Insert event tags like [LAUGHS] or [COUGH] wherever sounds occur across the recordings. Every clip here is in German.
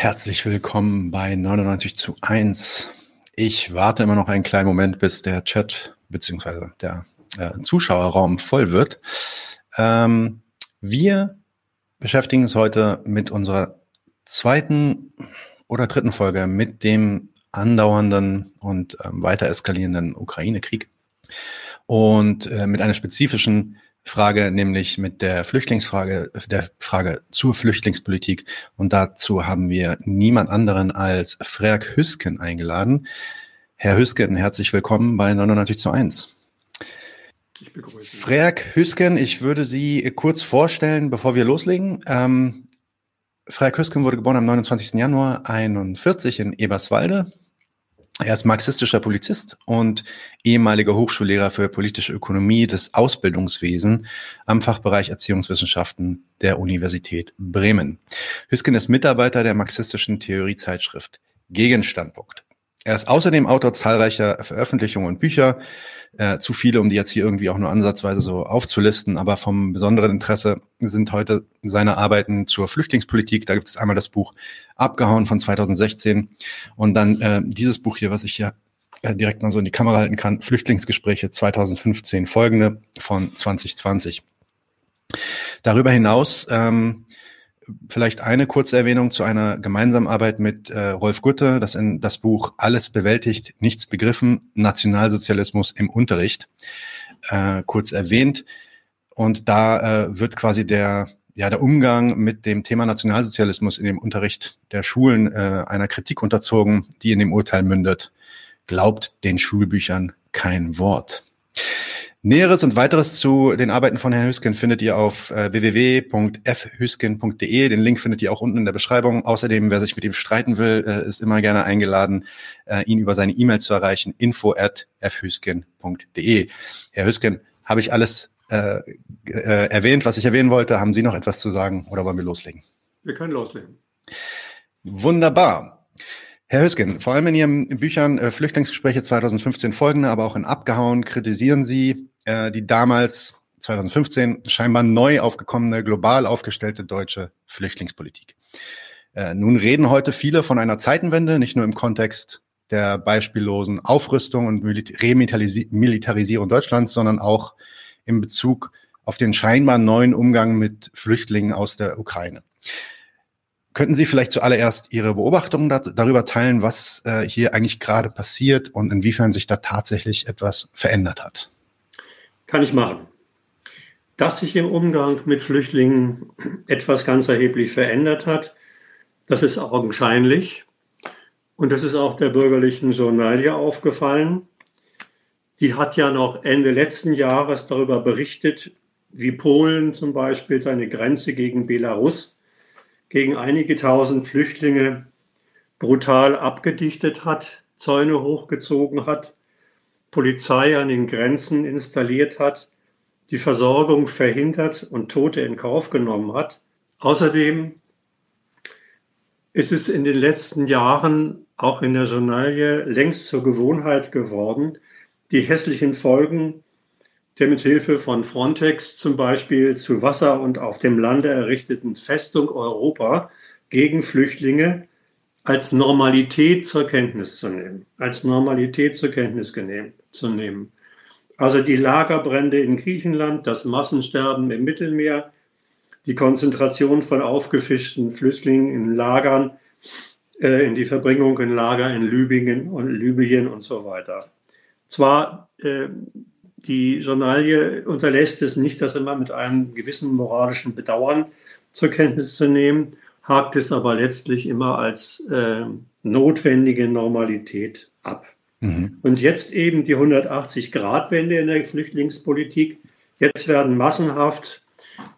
Herzlich willkommen bei 99 zu 1. Ich warte immer noch einen kleinen Moment, bis der Chat bzw. der äh, Zuschauerraum voll wird. Ähm, wir beschäftigen uns heute mit unserer zweiten oder dritten Folge mit dem andauernden und ähm, weiter eskalierenden Ukraine-Krieg und äh, mit einer spezifischen Frage, nämlich mit der Flüchtlingsfrage, der Frage zur Flüchtlingspolitik. Und dazu haben wir niemand anderen als Freak Hüsken eingeladen. Herr Hüsken, herzlich willkommen bei 99 zu 1. Ich begrüße Sie. Freak Hüsken, ich würde Sie kurz vorstellen, bevor wir loslegen. Ähm, Freak Hüsken wurde geboren am 29. Januar 41 in Eberswalde. Er ist marxistischer Polizist und ehemaliger Hochschullehrer für politische Ökonomie des Ausbildungswesen am Fachbereich Erziehungswissenschaften der Universität Bremen. Hüsken ist Mitarbeiter der marxistischen Theoriezeitschrift Gegenstandpunkt. Er ist außerdem Autor zahlreicher Veröffentlichungen und Bücher, äh, zu viele, um die jetzt hier irgendwie auch nur ansatzweise so aufzulisten, aber vom besonderen Interesse sind heute seine Arbeiten zur Flüchtlingspolitik. Da gibt es einmal das Buch Abgehauen von 2016 und dann äh, dieses Buch hier, was ich hier äh, direkt mal so in die Kamera halten kann, Flüchtlingsgespräche 2015, folgende von 2020. Darüber hinaus ähm, vielleicht eine kurze Erwähnung zu einer gemeinsamen Arbeit mit äh, Rolf Gutte, das in das Buch Alles bewältigt, nichts begriffen, Nationalsozialismus im Unterricht, äh, kurz erwähnt. Und da äh, wird quasi der, ja, der Umgang mit dem Thema Nationalsozialismus in dem Unterricht der Schulen äh, einer Kritik unterzogen, die in dem Urteil mündet. Glaubt den Schulbüchern kein Wort. Näheres und weiteres zu den Arbeiten von Herrn Hüsken findet ihr auf äh, www.fhüsken.de. Den Link findet ihr auch unten in der Beschreibung. Außerdem, wer sich mit ihm streiten will, äh, ist immer gerne eingeladen, äh, ihn über seine E-Mail zu erreichen, info at fhüsken.de. Herr Hüsken, habe ich alles äh, äh, erwähnt, was ich erwähnen wollte? Haben Sie noch etwas zu sagen oder wollen wir loslegen? Wir können loslegen. Wunderbar. Herr Hösgen, vor allem in Ihren Büchern äh, Flüchtlingsgespräche 2015 folgende, aber auch in Abgehauen kritisieren Sie äh, die damals 2015 scheinbar neu aufgekommene, global aufgestellte deutsche Flüchtlingspolitik. Äh, nun reden heute viele von einer Zeitenwende, nicht nur im Kontext der beispiellosen Aufrüstung und Remilitarisierung Deutschlands, sondern auch in Bezug auf den scheinbar neuen Umgang mit Flüchtlingen aus der Ukraine. Könnten Sie vielleicht zuallererst Ihre Beobachtungen da, darüber teilen, was äh, hier eigentlich gerade passiert und inwiefern sich da tatsächlich etwas verändert hat? Kann ich machen. Dass sich im Umgang mit Flüchtlingen etwas ganz erheblich verändert hat, das ist augenscheinlich. Und das ist auch der bürgerlichen Journalie aufgefallen. Die hat ja noch Ende letzten Jahres darüber berichtet, wie Polen zum Beispiel seine Grenze gegen Belarus gegen einige tausend Flüchtlinge brutal abgedichtet hat, Zäune hochgezogen hat, Polizei an den Grenzen installiert hat, die Versorgung verhindert und Tote in Kauf genommen hat. Außerdem ist es in den letzten Jahren auch in der Journalie längst zur Gewohnheit geworden, die hässlichen Folgen der mit Hilfe von Frontex zum Beispiel zu Wasser und auf dem Lande errichteten Festung Europa gegen Flüchtlinge als Normalität zur Kenntnis zu nehmen, als Normalität zur Kenntnis zu nehmen. Also die Lagerbrände in Griechenland, das Massensterben im Mittelmeer, die Konzentration von aufgefischten Flüchtlingen in Lagern, äh, in die Verbringung in Lager in Libyen und Libyen und so weiter. Zwar äh, die Journalie unterlässt es nicht, das immer mit einem gewissen moralischen Bedauern zur Kenntnis zu nehmen, hakt es aber letztlich immer als äh, notwendige Normalität ab. Mhm. Und jetzt eben die 180-Grad-Wende in der Flüchtlingspolitik. Jetzt werden massenhaft,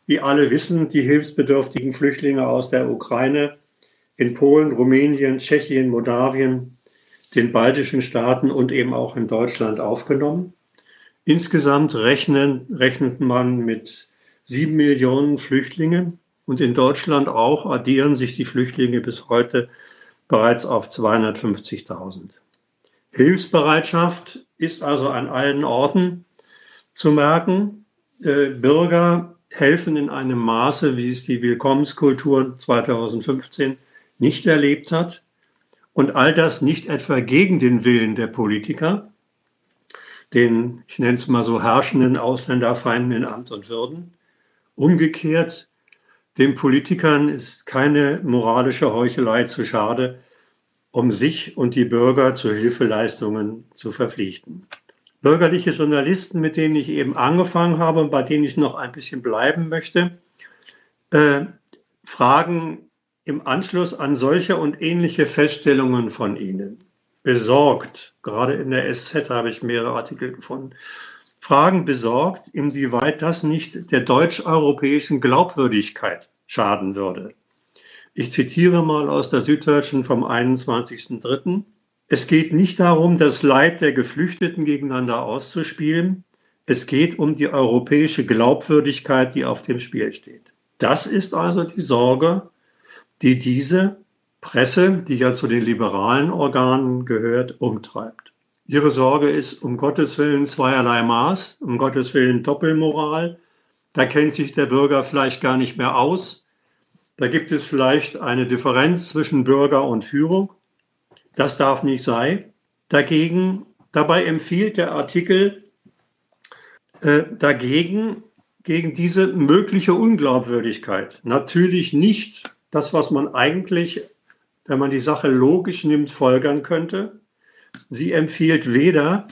wie alle wissen, die hilfsbedürftigen Flüchtlinge aus der Ukraine in Polen, Rumänien, Tschechien, Moldawien, den baltischen Staaten und eben auch in Deutschland aufgenommen. Insgesamt rechnen, rechnet man mit sieben Millionen Flüchtlingen und in Deutschland auch addieren sich die Flüchtlinge bis heute bereits auf 250.000. Hilfsbereitschaft ist also an allen Orten zu merken. Äh, Bürger helfen in einem Maße, wie es die Willkommenskultur 2015 nicht erlebt hat. Und all das nicht etwa gegen den Willen der Politiker, den, ich nenne es mal so, herrschenden Ausländerfeinden in Amt und Würden. Umgekehrt, den Politikern ist keine moralische Heuchelei zu schade, um sich und die Bürger zu Hilfeleistungen zu verpflichten. Bürgerliche Journalisten, mit denen ich eben angefangen habe und bei denen ich noch ein bisschen bleiben möchte, äh, fragen im Anschluss an solche und ähnliche Feststellungen von Ihnen besorgt, gerade in der SZ habe ich mehrere Artikel gefunden, fragen besorgt, inwieweit das nicht der deutsch-europäischen Glaubwürdigkeit schaden würde. Ich zitiere mal aus der Süddeutschen vom 21.03. Es geht nicht darum, das Leid der Geflüchteten gegeneinander auszuspielen. Es geht um die europäische Glaubwürdigkeit, die auf dem Spiel steht. Das ist also die Sorge, die diese Presse, die ja zu den liberalen Organen gehört, umtreibt. Ihre Sorge ist um Gottes Willen zweierlei Maß, um Gottes Willen Doppelmoral. Da kennt sich der Bürger vielleicht gar nicht mehr aus. Da gibt es vielleicht eine Differenz zwischen Bürger und Führung. Das darf nicht sein. Dagegen, dabei empfiehlt der Artikel äh, dagegen, gegen diese mögliche Unglaubwürdigkeit. Natürlich nicht das, was man eigentlich, wenn man die Sache logisch nimmt, folgern könnte. Sie empfiehlt weder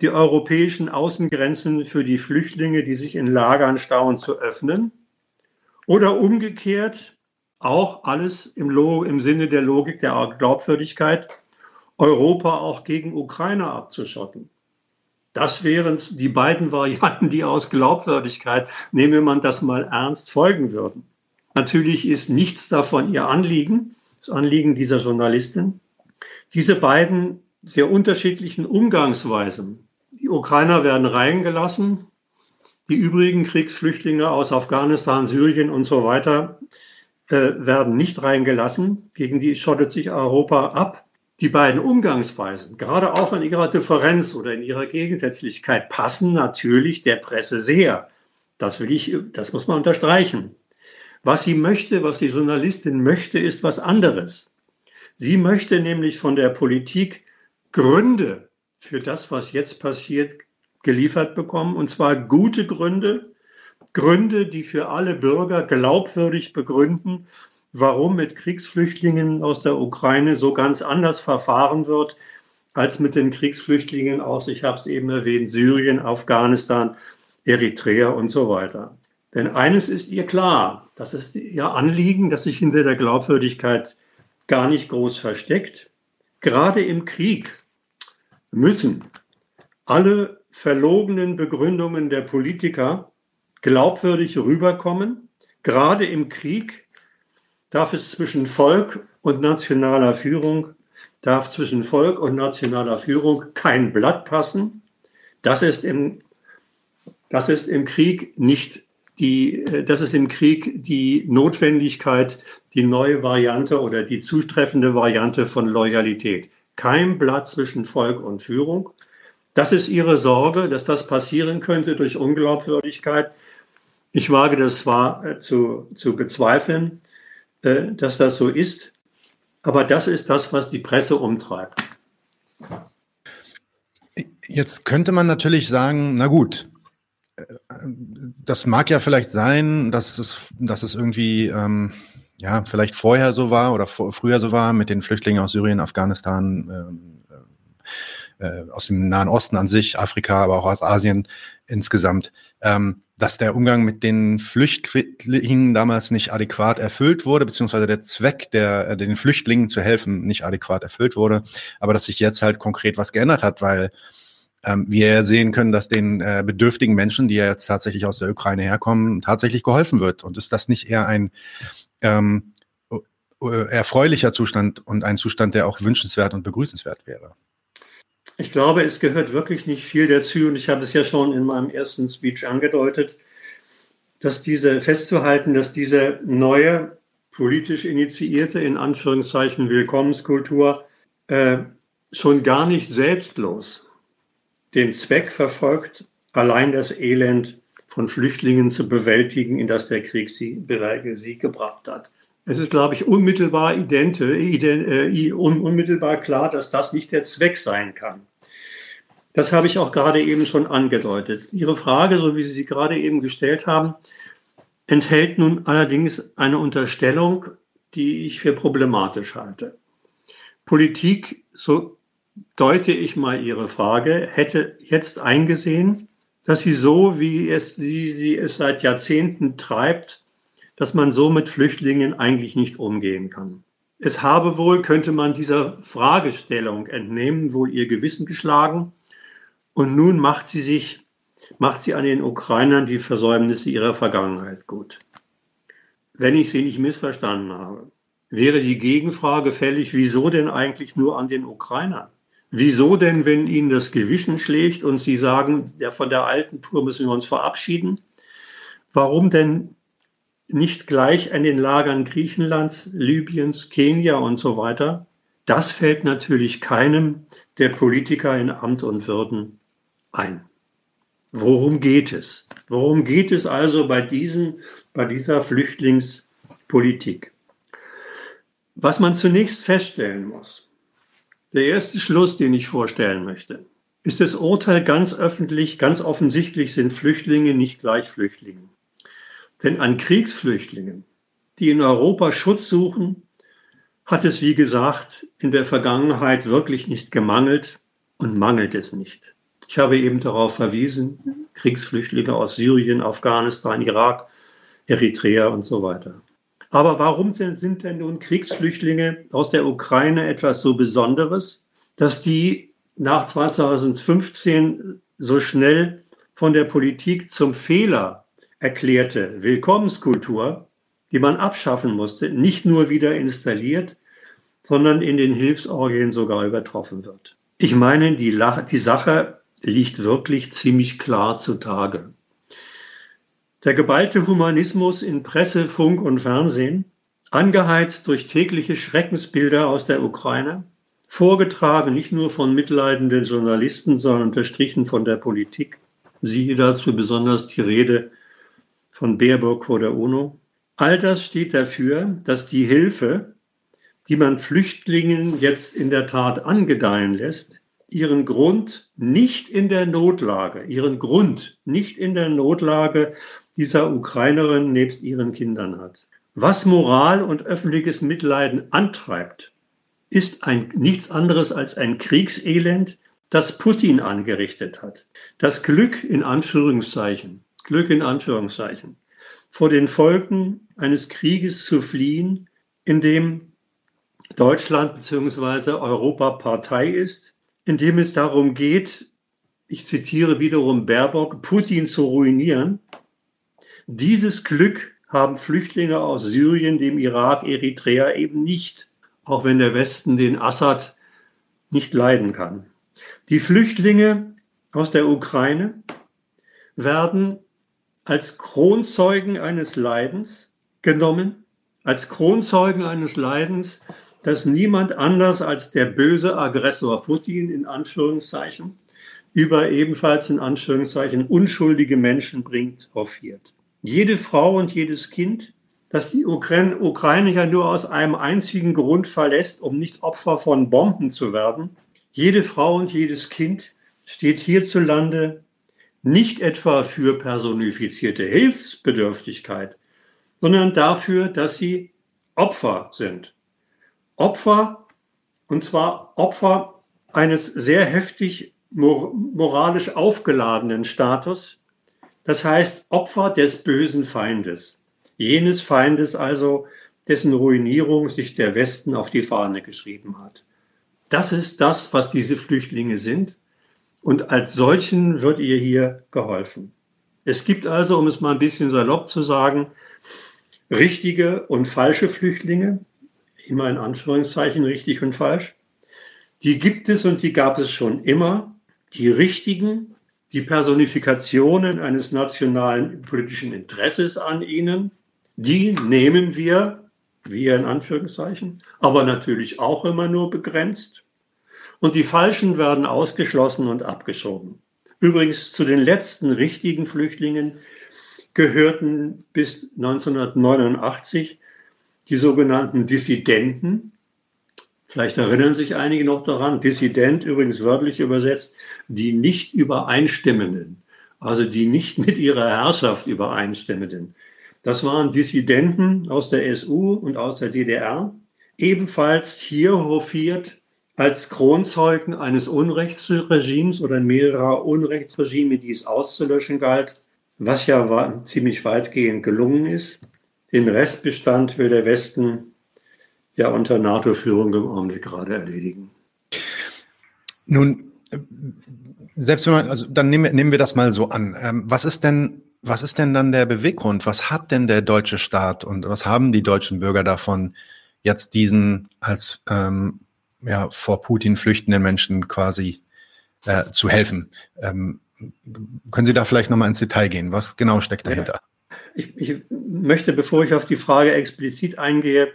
die europäischen Außengrenzen für die Flüchtlinge, die sich in Lagern stauen, zu öffnen, oder umgekehrt auch alles im, im Sinne der Logik der Glaubwürdigkeit, Europa auch gegen Ukraine abzuschotten. Das wären die beiden Varianten, die aus Glaubwürdigkeit, nehme man das mal ernst, folgen würden. Natürlich ist nichts davon ihr Anliegen, das Anliegen dieser Journalistin. Diese beiden sehr unterschiedlichen Umgangsweisen. Die Ukrainer werden reingelassen, die übrigen Kriegsflüchtlinge aus Afghanistan, Syrien und so weiter äh, werden nicht reingelassen. Gegen die schottet sich Europa ab. Die beiden Umgangsweisen, gerade auch in ihrer Differenz oder in ihrer Gegensätzlichkeit, passen natürlich der Presse sehr. Das will ich, das muss man unterstreichen. Was sie möchte, was die Journalistin möchte, ist was anderes. Sie möchte nämlich von der Politik Gründe für das, was jetzt passiert, geliefert bekommen, und zwar gute Gründe, Gründe, die für alle Bürger glaubwürdig begründen, warum mit Kriegsflüchtlingen aus der Ukraine so ganz anders verfahren wird als mit den Kriegsflüchtlingen aus, ich habe es eben erwähnt, Syrien, Afghanistan, Eritrea und so weiter. Denn eines ist ihr klar, das ist ihr Anliegen, das sich hinter der Glaubwürdigkeit gar nicht groß versteckt. Gerade im Krieg müssen alle verlogenen Begründungen der Politiker glaubwürdig rüberkommen. Gerade im Krieg darf es zwischen Volk und nationaler Führung, darf zwischen Volk und nationaler Führung kein Blatt passen. Das ist im, das ist im Krieg nicht die, das ist im Krieg die Notwendigkeit, die neue Variante oder die zutreffende Variante von Loyalität. Kein Blatt zwischen Volk und Führung. Das ist ihre Sorge, dass das passieren könnte durch Unglaubwürdigkeit. Ich wage das zwar äh, zu, zu bezweifeln, äh, dass das so ist. Aber das ist das, was die Presse umtreibt. Jetzt könnte man natürlich sagen, na gut, äh, das mag ja vielleicht sein, dass es, dass es irgendwie ähm, ja vielleicht vorher so war oder vor, früher so war mit den Flüchtlingen aus Syrien, Afghanistan, ähm, äh, äh, aus dem Nahen Osten an sich, Afrika, aber auch aus Asien insgesamt. Ähm, dass der Umgang mit den Flüchtlingen damals nicht adäquat erfüllt wurde, beziehungsweise der Zweck, der äh, den Flüchtlingen zu helfen, nicht adäquat erfüllt wurde, aber dass sich jetzt halt konkret was geändert hat, weil ähm, wir sehen können, dass den äh, bedürftigen Menschen, die ja jetzt tatsächlich aus der Ukraine herkommen, tatsächlich geholfen wird. Und ist das nicht eher ein ähm, erfreulicher Zustand und ein Zustand, der auch wünschenswert und begrüßenswert wäre? Ich glaube, es gehört wirklich nicht viel dazu und ich habe es ja schon in meinem ersten Speech angedeutet, dass diese festzuhalten, dass diese neue politisch initiierte, in Anführungszeichen, Willkommenskultur äh, schon gar nicht selbstlos den Zweck verfolgt, allein das Elend von Flüchtlingen zu bewältigen, in das der Krieg sie, sie gebracht hat. Es ist, glaube ich, unmittelbar, ident, äh, un, unmittelbar klar, dass das nicht der Zweck sein kann. Das habe ich auch gerade eben schon angedeutet. Ihre Frage, so wie Sie sie gerade eben gestellt haben, enthält nun allerdings eine Unterstellung, die ich für problematisch halte. Politik, so deute ich mal Ihre Frage, hätte jetzt eingesehen, dass sie so, wie es sie, sie es seit Jahrzehnten treibt, dass man so mit Flüchtlingen eigentlich nicht umgehen kann. Es habe wohl, könnte man dieser Fragestellung entnehmen, wohl ihr Gewissen geschlagen. Und nun macht sie sich, macht sie an den Ukrainern die Versäumnisse ihrer Vergangenheit gut. Wenn ich sie nicht missverstanden habe, wäre die Gegenfrage fällig, wieso denn eigentlich nur an den Ukrainern? Wieso denn, wenn Ihnen das Gewissen schlägt und Sie sagen, ja, von der alten Tour müssen wir uns verabschieden? Warum denn nicht gleich an den Lagern Griechenlands, Libyens, Kenia und so weiter? Das fällt natürlich keinem der Politiker in Amt und Würden ein. Worum geht es? Worum geht es also bei, diesen, bei dieser Flüchtlingspolitik? Was man zunächst feststellen muss, der erste Schluss, den ich vorstellen möchte, ist das Urteil ganz öffentlich, ganz offensichtlich sind Flüchtlinge nicht gleich Flüchtlinge. Denn an Kriegsflüchtlingen, die in Europa Schutz suchen, hat es, wie gesagt, in der Vergangenheit wirklich nicht gemangelt und mangelt es nicht. Ich habe eben darauf verwiesen, Kriegsflüchtlinge aus Syrien, Afghanistan, Irak, Eritrea und so weiter. Aber warum sind denn nun Kriegsflüchtlinge aus der Ukraine etwas so Besonderes, dass die nach 2015 so schnell von der Politik zum Fehler erklärte Willkommenskultur, die man abschaffen musste, nicht nur wieder installiert, sondern in den Hilfsorgien sogar übertroffen wird. Ich meine, die, die Sache liegt wirklich ziemlich klar zutage. Der geballte Humanismus in Presse, Funk und Fernsehen, angeheizt durch tägliche Schreckensbilder aus der Ukraine, vorgetragen nicht nur von mitleidenden Journalisten, sondern unterstrichen von der Politik. Siehe dazu besonders die Rede von Baerbock vor der UNO. All das steht dafür, dass die Hilfe, die man Flüchtlingen jetzt in der Tat angedeihen lässt, ihren Grund nicht in der Notlage, ihren Grund nicht in der Notlage dieser Ukrainerin nebst ihren Kindern hat. Was Moral und öffentliches Mitleiden antreibt, ist ein, nichts anderes als ein Kriegselend, das Putin angerichtet hat. Das Glück in Anführungszeichen, Glück in Anführungszeichen, vor den Folgen eines Krieges zu fliehen, in dem Deutschland bzw. Europa Partei ist, in dem es darum geht, ich zitiere wiederum Baerbock, Putin zu ruinieren dieses Glück haben Flüchtlinge aus Syrien, dem Irak, Eritrea eben nicht, auch wenn der Westen den Assad nicht leiden kann. Die Flüchtlinge aus der Ukraine werden als Kronzeugen eines Leidens genommen, als Kronzeugen eines Leidens, das niemand anders als der böse Aggressor Putin in Anführungszeichen über ebenfalls in Anführungszeichen unschuldige Menschen bringt, hofiert jede Frau und jedes Kind, das die Ukraine, ja nur aus einem einzigen Grund verlässt, um nicht Opfer von Bomben zu werden, jede Frau und jedes Kind steht hierzulande nicht etwa für personifizierte Hilfsbedürftigkeit, sondern dafür, dass sie Opfer sind. Opfer, und zwar Opfer eines sehr heftig moralisch aufgeladenen Status, das heißt Opfer des bösen Feindes. Jenes Feindes also, dessen Ruinierung sich der Westen auf die Fahne geschrieben hat. Das ist das, was diese Flüchtlinge sind. Und als solchen wird ihr hier geholfen. Es gibt also, um es mal ein bisschen salopp zu sagen, richtige und falsche Flüchtlinge, immer in Anführungszeichen richtig und falsch. Die gibt es und die gab es schon immer. Die richtigen die Personifikationen eines nationalen politischen Interesses an ihnen, die nehmen wir, wir in Anführungszeichen, aber natürlich auch immer nur begrenzt. Und die Falschen werden ausgeschlossen und abgeschoben. Übrigens zu den letzten richtigen Flüchtlingen gehörten bis 1989 die sogenannten Dissidenten. Vielleicht erinnern sich einige noch daran. Dissident übrigens wörtlich übersetzt, die nicht übereinstimmenden, also die nicht mit ihrer Herrschaft übereinstimmenden. Das waren Dissidenten aus der SU und aus der DDR, ebenfalls hier hofiert als Kronzeugen eines Unrechtsregimes oder mehrerer Unrechtsregime, die es auszulöschen galt, was ja ziemlich weitgehend gelungen ist. Den Restbestand will der Westen ja unter NATO-Führung im Augenblick gerade erledigen. Nun, selbst wenn man, also dann nehmen wir, nehmen wir das mal so an. Ähm, was ist denn, was ist denn dann der Beweggrund? Was hat denn der deutsche Staat und was haben die deutschen Bürger davon, jetzt diesen als ähm, ja, vor Putin flüchtenden Menschen quasi äh, zu helfen? Ähm, können Sie da vielleicht nochmal ins Detail gehen? Was genau steckt dahinter? Ja. Ich, ich möchte, bevor ich auf die Frage explizit eingehe,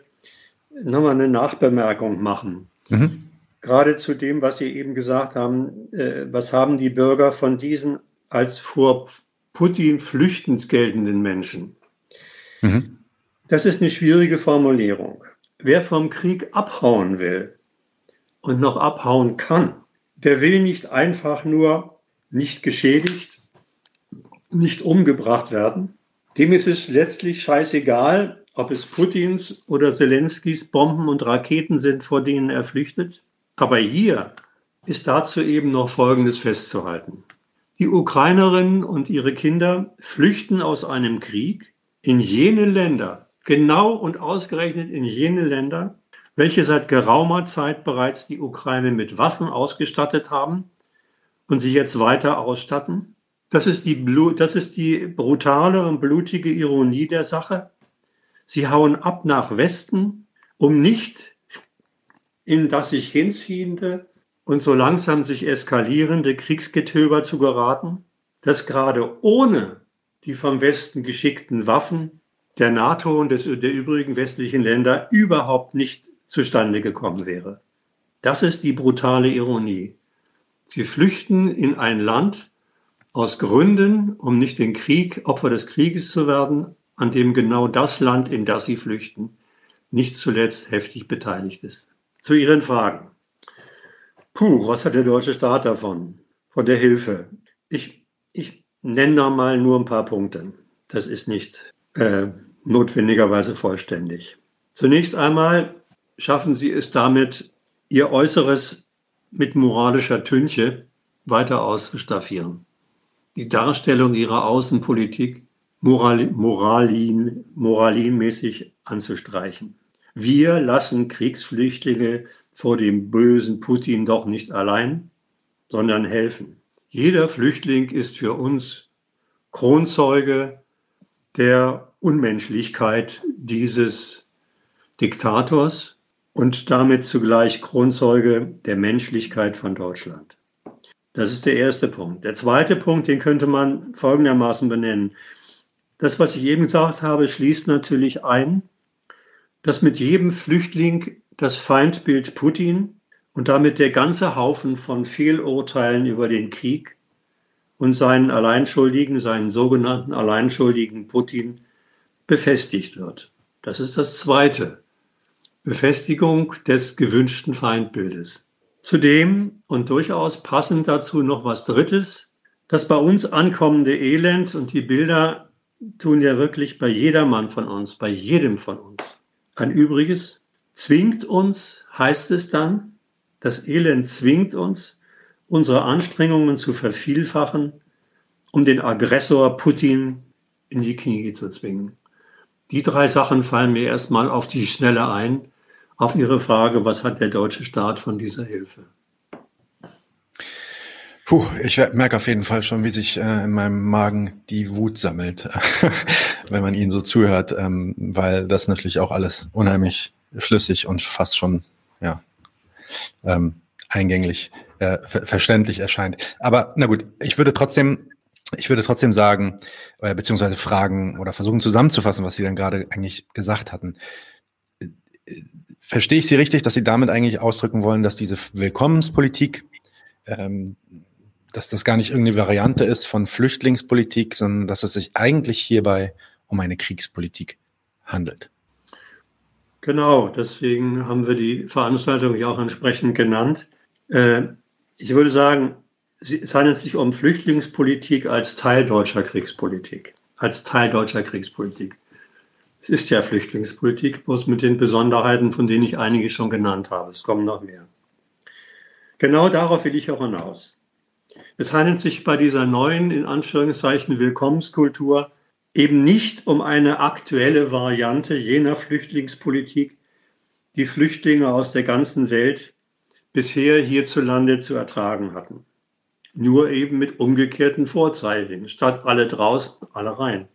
nochmal eine Nachbemerkung machen. Mhm. Gerade zu dem, was Sie eben gesagt haben, äh, was haben die Bürger von diesen als vor Putin flüchtend geltenden Menschen? Mhm. Das ist eine schwierige Formulierung. Wer vom Krieg abhauen will und noch abhauen kann, der will nicht einfach nur nicht geschädigt, nicht umgebracht werden, dem ist es letztlich scheißegal, ob es Putins oder Zelenskis Bomben und Raketen sind, vor denen er flüchtet. Aber hier ist dazu eben noch Folgendes festzuhalten. Die Ukrainerinnen und ihre Kinder flüchten aus einem Krieg in jene Länder, genau und ausgerechnet in jene Länder, welche seit geraumer Zeit bereits die Ukraine mit Waffen ausgestattet haben und sie jetzt weiter ausstatten das ist die, das ist die brutale und blutige Ironie der Sache. Sie hauen ab nach Westen, um nicht in das sich hinziehende und so langsam sich eskalierende Kriegsgetöber zu geraten, das gerade ohne die vom Westen geschickten Waffen der NATO und des, der übrigen westlichen Länder überhaupt nicht zustande gekommen wäre. Das ist die brutale Ironie. Sie flüchten in ein Land, aus Gründen, um nicht den Krieg, Opfer des Krieges zu werden, an dem genau das Land, in das sie flüchten, nicht zuletzt heftig beteiligt ist. Zu Ihren Fragen. Puh, was hat der deutsche Staat davon? Von der Hilfe? Ich, ich nenne da mal nur ein paar Punkte. Das ist nicht äh, notwendigerweise vollständig. Zunächst einmal schaffen Sie es damit, Ihr Äußeres mit moralischer Tünche weiter auszustaffieren die Darstellung ihrer Außenpolitik moral, moralin, moralinmäßig anzustreichen. Wir lassen Kriegsflüchtlinge vor dem bösen Putin doch nicht allein, sondern helfen. Jeder Flüchtling ist für uns Kronzeuge der Unmenschlichkeit dieses Diktators und damit zugleich Kronzeuge der Menschlichkeit von Deutschland. Das ist der erste Punkt. Der zweite Punkt, den könnte man folgendermaßen benennen. Das, was ich eben gesagt habe, schließt natürlich ein, dass mit jedem Flüchtling das Feindbild Putin und damit der ganze Haufen von Fehlurteilen über den Krieg und seinen Alleinschuldigen, seinen sogenannten Alleinschuldigen Putin befestigt wird. Das ist das Zweite. Befestigung des gewünschten Feindbildes. Zudem und durchaus passend dazu noch was Drittes. Das bei uns ankommende Elend und die Bilder tun ja wirklich bei jedermann von uns, bei jedem von uns. Ein Übriges zwingt uns, heißt es dann, das Elend zwingt uns, unsere Anstrengungen zu vervielfachen, um den Aggressor Putin in die Knie zu zwingen. Die drei Sachen fallen mir erstmal auf die Schnelle ein auf Ihre Frage, was hat der deutsche Staat von dieser Hilfe? Puh, ich merke auf jeden Fall schon, wie sich äh, in meinem Magen die Wut sammelt, [LAUGHS] wenn man ihnen so zuhört, ähm, weil das natürlich auch alles unheimlich schlüssig und fast schon ja ähm, eingänglich äh, ver verständlich erscheint. Aber na gut, ich würde trotzdem ich würde trotzdem sagen, äh, beziehungsweise fragen oder versuchen zusammenzufassen, was Sie dann gerade eigentlich gesagt hatten. Verstehe ich Sie richtig, dass Sie damit eigentlich ausdrücken wollen, dass diese Willkommenspolitik, ähm, dass das gar nicht irgendeine Variante ist von Flüchtlingspolitik, sondern dass es sich eigentlich hierbei um eine Kriegspolitik handelt? Genau, deswegen haben wir die Veranstaltung ja auch entsprechend genannt. Äh, ich würde sagen, es handelt sich um Flüchtlingspolitik als Teil deutscher Kriegspolitik. Als Teil deutscher Kriegspolitik. Es ist ja Flüchtlingspolitik, bloß mit den Besonderheiten, von denen ich einige schon genannt habe. Es kommen noch mehr. Genau darauf will ich auch hinaus. Es handelt sich bei dieser neuen, in Anführungszeichen, Willkommenskultur eben nicht um eine aktuelle Variante jener Flüchtlingspolitik, die Flüchtlinge aus der ganzen Welt bisher hierzulande zu ertragen hatten. Nur eben mit umgekehrten Vorzeichen. Statt alle draußen, alle rein.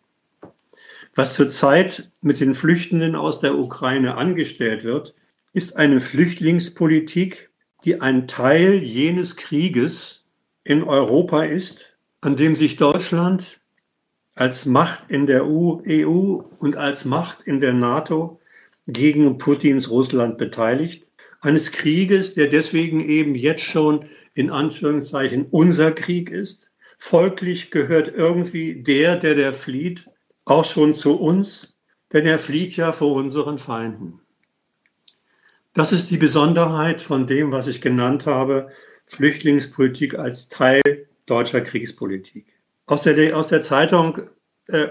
Was zurzeit mit den Flüchtenden aus der Ukraine angestellt wird, ist eine Flüchtlingspolitik, die ein Teil jenes Krieges in Europa ist, an dem sich Deutschland als Macht in der EU und als Macht in der NATO gegen Putins Russland beteiligt. Eines Krieges, der deswegen eben jetzt schon in Anführungszeichen unser Krieg ist. Folglich gehört irgendwie der, der der flieht, auch schon zu uns, denn er flieht ja vor unseren Feinden. Das ist die Besonderheit von dem, was ich genannt habe, Flüchtlingspolitik als Teil deutscher Kriegspolitik. Aus der, aus der Zeitung äh,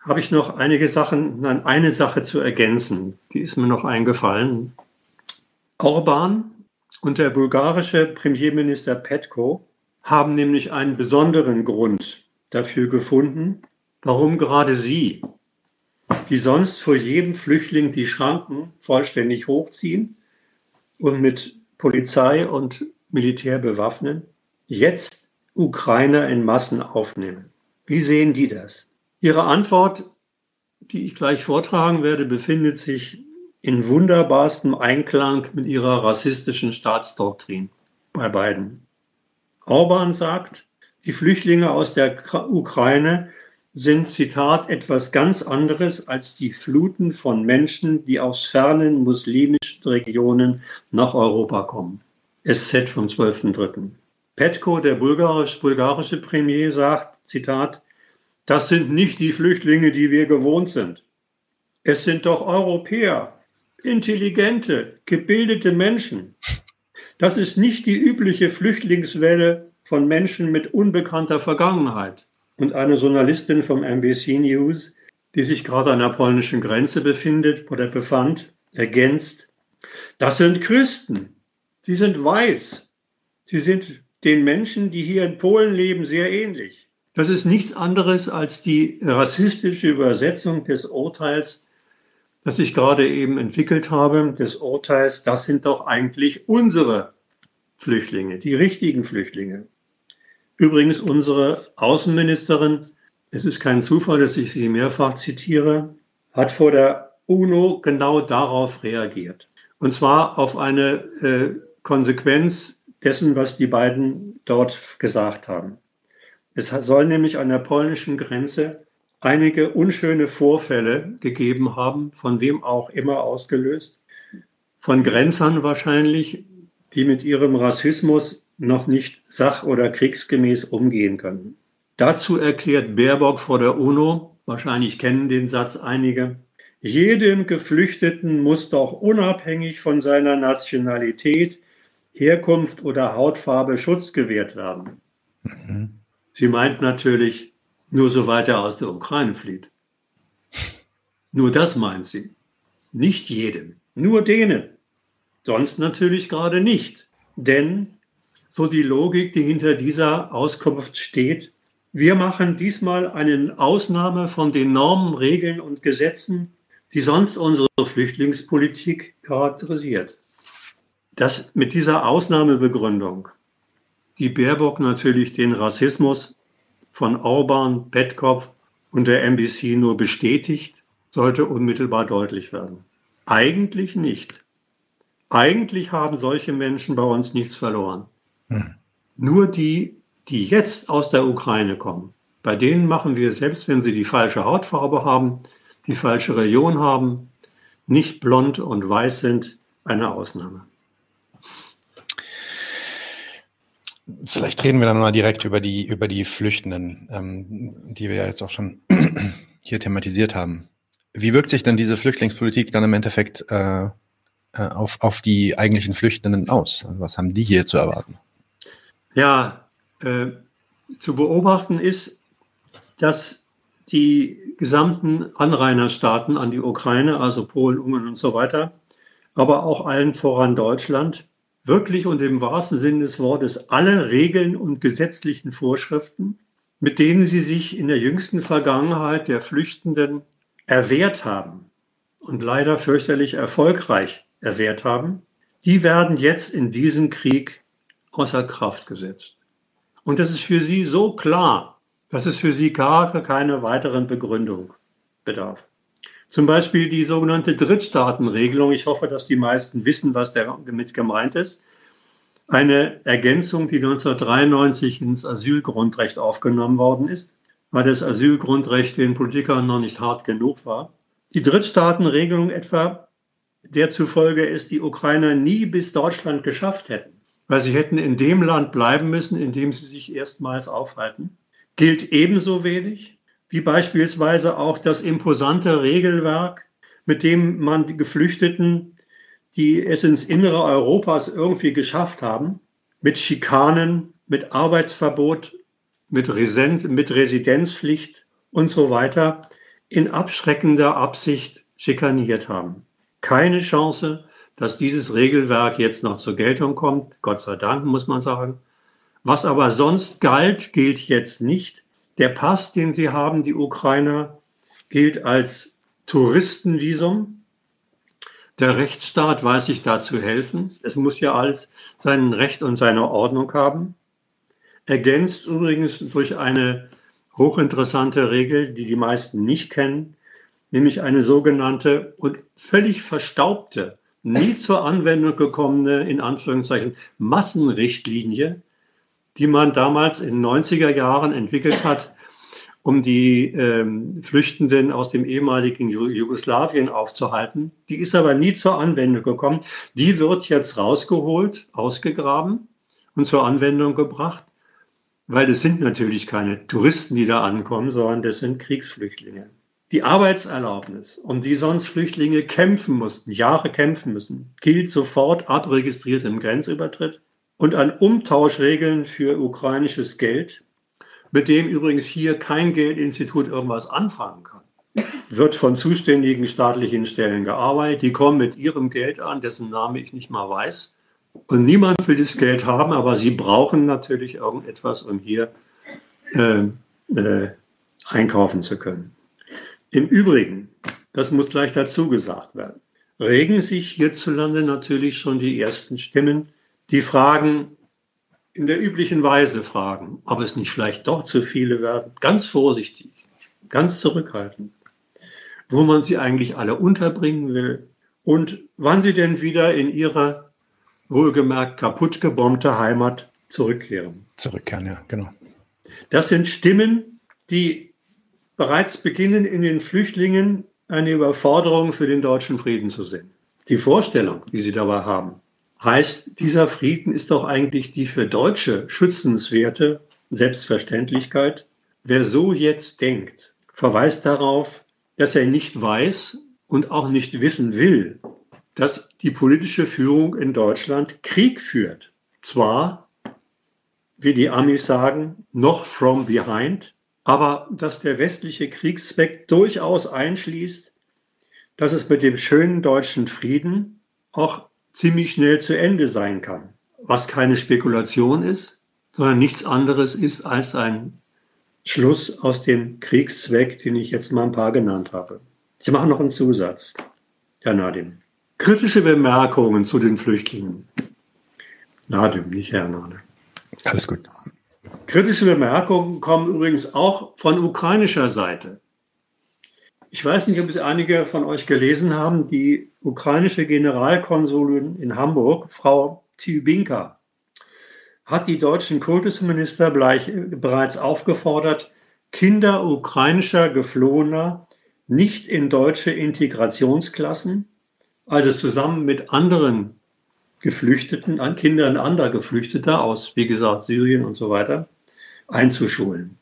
habe ich noch einige Sachen, nein, eine Sache zu ergänzen. Die ist mir noch eingefallen. Orban und der bulgarische Premierminister Petko haben nämlich einen besonderen Grund dafür gefunden, warum gerade sie, die sonst vor jedem Flüchtling die Schranken vollständig hochziehen und mit Polizei und Militär bewaffnen, jetzt Ukrainer in Massen aufnehmen. Wie sehen die das? Ihre Antwort, die ich gleich vortragen werde, befindet sich in wunderbarstem Einklang mit ihrer rassistischen Staatsdoktrin bei beiden. Orban sagt, die Flüchtlinge aus der Ukraine sind, Zitat, etwas ganz anderes als die Fluten von Menschen, die aus fernen muslimischen Regionen nach Europa kommen. SZ vom 12.3. Petko, der bulgarisch, bulgarische Premier, sagt, Zitat, das sind nicht die Flüchtlinge, die wir gewohnt sind. Es sind doch Europäer, intelligente, gebildete Menschen. Das ist nicht die übliche Flüchtlingswelle von Menschen mit unbekannter Vergangenheit. Und eine Journalistin vom NBC News, die sich gerade an der polnischen Grenze befindet oder befand, ergänzt, das sind Christen. Sie sind weiß. Sie sind den Menschen, die hier in Polen leben, sehr ähnlich. Das ist nichts anderes als die rassistische Übersetzung des Urteils, das ich gerade eben entwickelt habe, des Urteils, das sind doch eigentlich unsere Flüchtlinge, die richtigen Flüchtlinge. Übrigens unsere Außenministerin, es ist kein Zufall, dass ich sie mehrfach zitiere, hat vor der UNO genau darauf reagiert. Und zwar auf eine äh, Konsequenz dessen, was die beiden dort gesagt haben. Es soll nämlich an der polnischen Grenze einige unschöne Vorfälle gegeben haben, von wem auch immer ausgelöst, von Grenzern wahrscheinlich, die mit ihrem Rassismus noch nicht sach- oder kriegsgemäß umgehen können. Dazu erklärt Baerbock vor der UNO, wahrscheinlich kennen den Satz einige, jedem Geflüchteten muss doch unabhängig von seiner Nationalität Herkunft oder Hautfarbe Schutz gewährt werden. Mhm. Sie meint natürlich, nur soweit er aus der Ukraine flieht. Nur das meint sie. Nicht jedem, nur denen. Sonst natürlich gerade nicht. Denn, so die Logik, die hinter dieser Auskunft steht, wir machen diesmal eine Ausnahme von den Normen, Regeln und Gesetzen, die sonst unsere Flüchtlingspolitik charakterisiert. Das mit dieser Ausnahmebegründung, die Baerbock natürlich den Rassismus von Orban, Petkov und der NBC nur bestätigt, sollte unmittelbar deutlich werden. Eigentlich nicht. Eigentlich haben solche Menschen bei uns nichts verloren. Hm. Nur die, die jetzt aus der Ukraine kommen, bei denen machen wir, selbst wenn sie die falsche Hautfarbe haben, die falsche Region haben, nicht blond und weiß sind, eine Ausnahme. Vielleicht reden wir dann mal direkt über die, über die Flüchtenden, ähm, die wir ja jetzt auch schon [CLEARS THROAT] hier thematisiert haben. Wie wirkt sich denn diese Flüchtlingspolitik dann im Endeffekt äh, äh, auf, auf die eigentlichen Flüchtenden aus? Also was haben die hier zu erwarten? Ja, äh, zu beobachten ist, dass die gesamten Anrainerstaaten an die Ukraine, also Polen, Ungarn und so weiter, aber auch allen voran Deutschland, wirklich und im wahrsten Sinne des Wortes alle Regeln und gesetzlichen Vorschriften, mit denen sie sich in der jüngsten Vergangenheit der Flüchtenden erwehrt haben und leider fürchterlich erfolgreich erwehrt haben, die werden jetzt in diesem Krieg außer Kraft gesetzt. Und das ist für sie so klar, dass es für sie gar keine weiteren Begründung bedarf. Zum Beispiel die sogenannte Drittstaatenregelung. Ich hoffe, dass die meisten wissen, was damit gemeint ist. Eine Ergänzung, die 1993 ins Asylgrundrecht aufgenommen worden ist, weil das Asylgrundrecht den Politikern noch nicht hart genug war. Die Drittstaatenregelung etwa, der zufolge es die Ukrainer nie bis Deutschland geschafft hätten, weil sie hätten in dem Land bleiben müssen, in dem sie sich erstmals aufhalten, gilt ebenso wenig wie beispielsweise auch das imposante Regelwerk, mit dem man die Geflüchteten, die es ins Innere Europas irgendwie geschafft haben, mit Schikanen, mit Arbeitsverbot, mit, Resent, mit Residenzpflicht und so weiter in abschreckender Absicht schikaniert haben. Keine Chance, dass dieses Regelwerk jetzt noch zur Geltung kommt. Gott sei Dank, muss man sagen. Was aber sonst galt, gilt jetzt nicht. Der Pass, den sie haben, die Ukrainer, gilt als Touristenvisum. Der Rechtsstaat weiß sich da zu helfen. Es muss ja alles sein Recht und seine Ordnung haben. Ergänzt übrigens durch eine hochinteressante Regel, die die meisten nicht kennen, nämlich eine sogenannte und völlig verstaubte, nie zur Anwendung gekommene, in Anführungszeichen, Massenrichtlinie, die man damals in 90er Jahren entwickelt hat, um die ähm, Flüchtenden aus dem ehemaligen Jugoslawien aufzuhalten. Die ist aber nie zur Anwendung gekommen. Die wird jetzt rausgeholt, ausgegraben und zur Anwendung gebracht, weil es sind natürlich keine Touristen, die da ankommen, sondern das sind Kriegsflüchtlinge. Die Arbeitserlaubnis, um die sonst Flüchtlinge kämpfen mussten, Jahre kämpfen müssen, gilt sofort abregistriert im Grenzübertritt und an Umtauschregeln für ukrainisches Geld, mit dem übrigens hier kein Geldinstitut irgendwas anfangen kann, wird von zuständigen staatlichen Stellen gearbeitet. Die kommen mit ihrem Geld an, dessen Name ich nicht mal weiß. Und niemand will das Geld haben, aber sie brauchen natürlich irgendetwas, um hier äh, äh, einkaufen zu können. Im Übrigen, das muss gleich dazu gesagt werden, regen sich hierzulande natürlich schon die ersten Stimmen, die fragen, in der üblichen Weise fragen, ob es nicht vielleicht doch zu viele werden, ganz vorsichtig, ganz zurückhaltend, wo man sie eigentlich alle unterbringen will und wann sie denn wieder in ihre wohlgemerkt kaputt gebombte Heimat zurückkehren. Zurückkehren, ja, genau. Das sind Stimmen, die bereits beginnen, in den Flüchtlingen eine Überforderung für den deutschen Frieden zu sehen. Die Vorstellung, die sie dabei haben, heißt, dieser Frieden ist doch eigentlich die für Deutsche schützenswerte Selbstverständlichkeit. Wer so jetzt denkt, verweist darauf, dass er nicht weiß und auch nicht wissen will, dass die politische Führung in Deutschland Krieg führt. Zwar, wie die Amis sagen, noch from behind, aber dass der westliche Kriegszweck durchaus einschließt, dass es mit dem schönen deutschen Frieden auch ziemlich schnell zu Ende sein kann. Was keine Spekulation ist, sondern nichts anderes ist als ein Schluss aus dem Kriegszweck, den ich jetzt mal ein paar genannt habe. Ich mache noch einen Zusatz, Herr Nadim. Kritische Bemerkungen zu den Flüchtlingen. Nadim, nicht Herr Nadim. Alles gut. Kritische Bemerkungen kommen übrigens auch von ukrainischer Seite. Ich weiß nicht, ob es einige von euch gelesen haben, die ukrainische Generalkonsulin in Hamburg, Frau Tybinka, hat die deutschen Kultusminister bereits aufgefordert, Kinder ukrainischer Geflohener nicht in deutsche Integrationsklassen, also zusammen mit anderen Geflüchteten, an Kindern anderer Geflüchteter aus, wie gesagt, Syrien und so weiter, einzuschulen.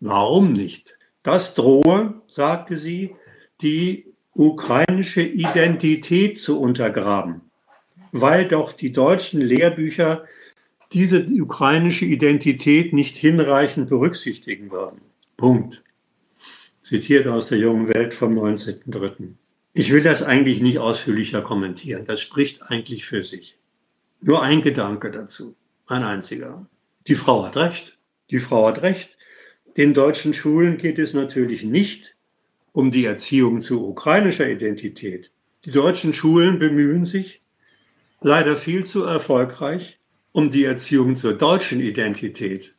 Warum nicht? Das drohe, sagte sie, die ukrainische Identität zu untergraben, weil doch die deutschen Lehrbücher diese ukrainische Identität nicht hinreichend berücksichtigen würden. Punkt. Zitiert aus der jungen Welt vom 19.03. Ich will das eigentlich nicht ausführlicher kommentieren. Das spricht eigentlich für sich. Nur ein Gedanke dazu. Ein einziger. Die Frau hat recht. Die Frau hat recht. Den deutschen Schulen geht es natürlich nicht um die Erziehung zu ukrainischer Identität. Die deutschen Schulen bemühen sich, leider viel zu erfolgreich, um die Erziehung zur deutschen Identität.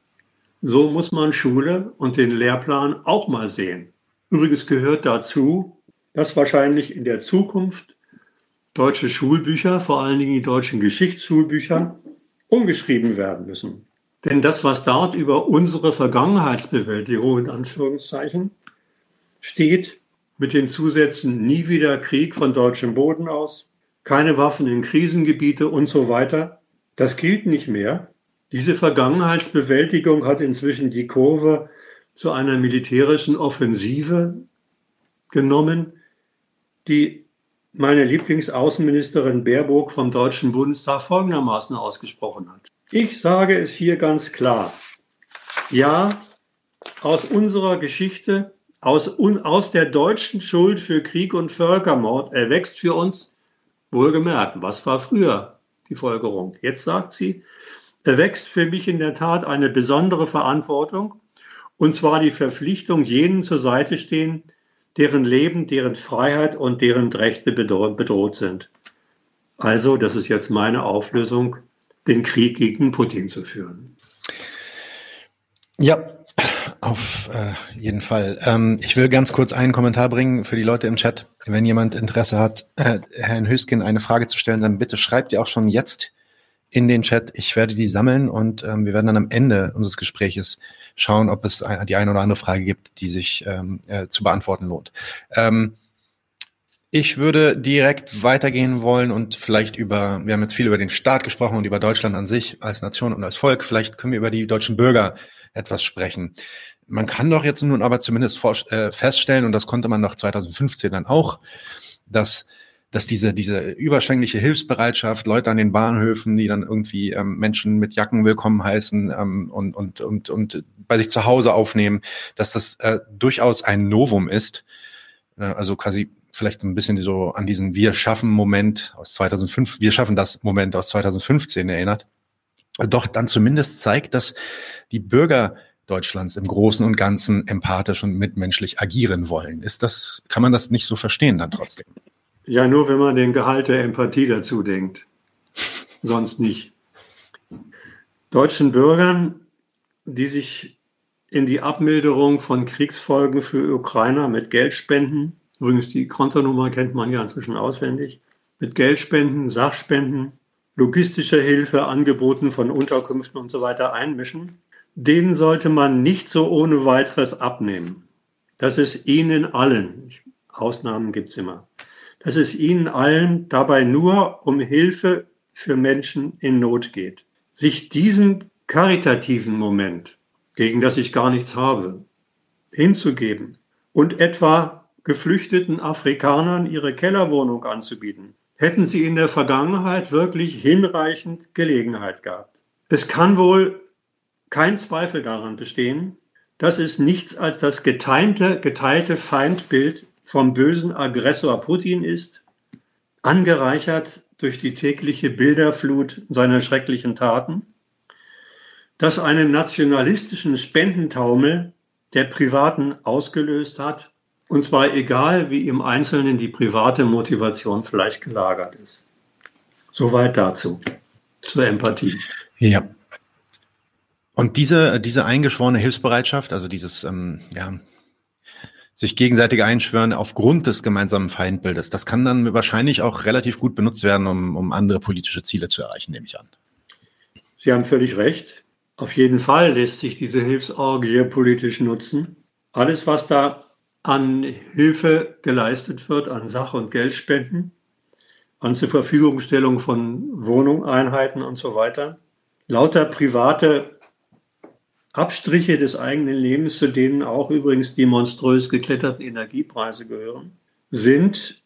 So muss man Schule und den Lehrplan auch mal sehen. Übrigens gehört dazu, dass wahrscheinlich in der Zukunft deutsche Schulbücher, vor allen Dingen die deutschen Geschichtsschulbücher, umgeschrieben werden müssen. Denn das, was dort über unsere Vergangenheitsbewältigung in Anführungszeichen steht, mit den Zusätzen nie wieder Krieg von deutschem Boden aus, keine Waffen in Krisengebiete und so weiter, das gilt nicht mehr. Diese Vergangenheitsbewältigung hat inzwischen die Kurve zu einer militärischen Offensive genommen, die meine Lieblingsaußenministerin Baerbock vom Deutschen Bundestag folgendermaßen ausgesprochen hat. Ich sage es hier ganz klar. Ja, aus unserer Geschichte, aus, aus der deutschen Schuld für Krieg und Völkermord erwächst für uns, wohlgemerkt, was war früher die Folgerung. Jetzt sagt sie, erwächst für mich in der Tat eine besondere Verantwortung, und zwar die Verpflichtung, jenen zur Seite stehen, deren Leben, deren Freiheit und deren Rechte bedroht sind. Also, das ist jetzt meine Auflösung, den Krieg gegen Putin zu führen. Ja, auf äh, jeden Fall. Ähm, ich will ganz kurz einen Kommentar bringen für die Leute im Chat. Wenn jemand Interesse hat, äh, Herrn Hösken eine Frage zu stellen, dann bitte schreibt ihr auch schon jetzt in den Chat. Ich werde sie sammeln und ähm, wir werden dann am Ende unseres Gespräches schauen, ob es die eine oder andere Frage gibt, die sich ähm, äh, zu beantworten lohnt. Ähm, ich würde direkt weitergehen wollen und vielleicht über, wir haben jetzt viel über den Staat gesprochen und über Deutschland an sich als Nation und als Volk. Vielleicht können wir über die deutschen Bürger etwas sprechen. Man kann doch jetzt nun aber zumindest äh, feststellen, und das konnte man noch 2015 dann auch, dass dass diese, diese überschwängliche Hilfsbereitschaft, Leute an den Bahnhöfen, die dann irgendwie ähm, Menschen mit Jacken willkommen heißen ähm, und, und, und, und bei sich zu Hause aufnehmen, dass das äh, durchaus ein Novum ist. Äh, also quasi vielleicht ein bisschen so an diesen Wir schaffen Moment aus 2005, wir schaffen das Moment aus 2015 erinnert. Doch dann zumindest zeigt, dass die Bürger Deutschlands im Großen und Ganzen empathisch und mitmenschlich agieren wollen. Ist das, kann man das nicht so verstehen dann trotzdem? Ja, nur wenn man den Gehalt der Empathie dazu denkt. [LAUGHS] Sonst nicht. Deutschen Bürgern, die sich in die Abmilderung von Kriegsfolgen für Ukrainer mit Geldspenden, übrigens die Kontonummer kennt man ja inzwischen auswendig, mit Geldspenden, Sachspenden, logistischer Hilfe, Angeboten von Unterkünften und so weiter einmischen, denen sollte man nicht so ohne weiteres abnehmen. Das ist ihnen allen, Ausnahmen gibt's immer, dass es ihnen allen dabei nur um Hilfe für Menschen in Not geht. Sich diesem karitativen Moment, gegen das ich gar nichts habe, hinzugeben und etwa geflüchteten Afrikanern ihre Kellerwohnung anzubieten, hätten sie in der Vergangenheit wirklich hinreichend Gelegenheit gehabt. Es kann wohl kein Zweifel daran bestehen, dass es nichts als das geteilte, geteilte Feindbild vom bösen Aggressor Putin ist, angereichert durch die tägliche Bilderflut seiner schrecklichen Taten, das einen nationalistischen Spendentaumel der Privaten ausgelöst hat, und zwar egal, wie im Einzelnen die private Motivation vielleicht gelagert ist. Soweit dazu, zur Empathie. Ja. Und diese, diese eingeschworene Hilfsbereitschaft, also dieses, ähm, ja, sich gegenseitige Einschwören aufgrund des gemeinsamen Feindbildes. Das kann dann wahrscheinlich auch relativ gut benutzt werden, um, um andere politische Ziele zu erreichen, nehme ich an. Sie haben völlig recht. Auf jeden Fall lässt sich diese Hilfsorgie politisch nutzen. Alles, was da an Hilfe geleistet wird, an Sach- und Geldspenden, an zur Verfügungstellung von Wohnungseinheiten und so weiter, lauter private Abstriche des eigenen Lebens, zu denen auch übrigens die monströs gekletterten Energiepreise gehören. sind,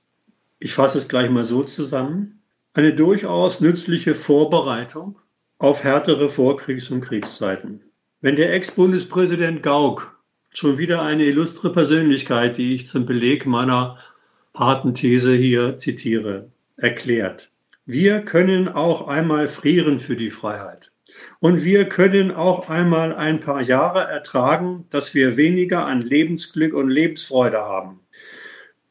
ich fasse es gleich mal so zusammen, eine durchaus nützliche Vorbereitung auf härtere Vorkriegs- und Kriegszeiten. Wenn der Ex-Bundespräsident Gauck schon wieder eine illustre Persönlichkeit, die ich zum Beleg meiner harten These hier zitiere, erklärt. Wir können auch einmal frieren für die Freiheit. Und wir können auch einmal ein paar Jahre ertragen, dass wir weniger an Lebensglück und Lebensfreude haben.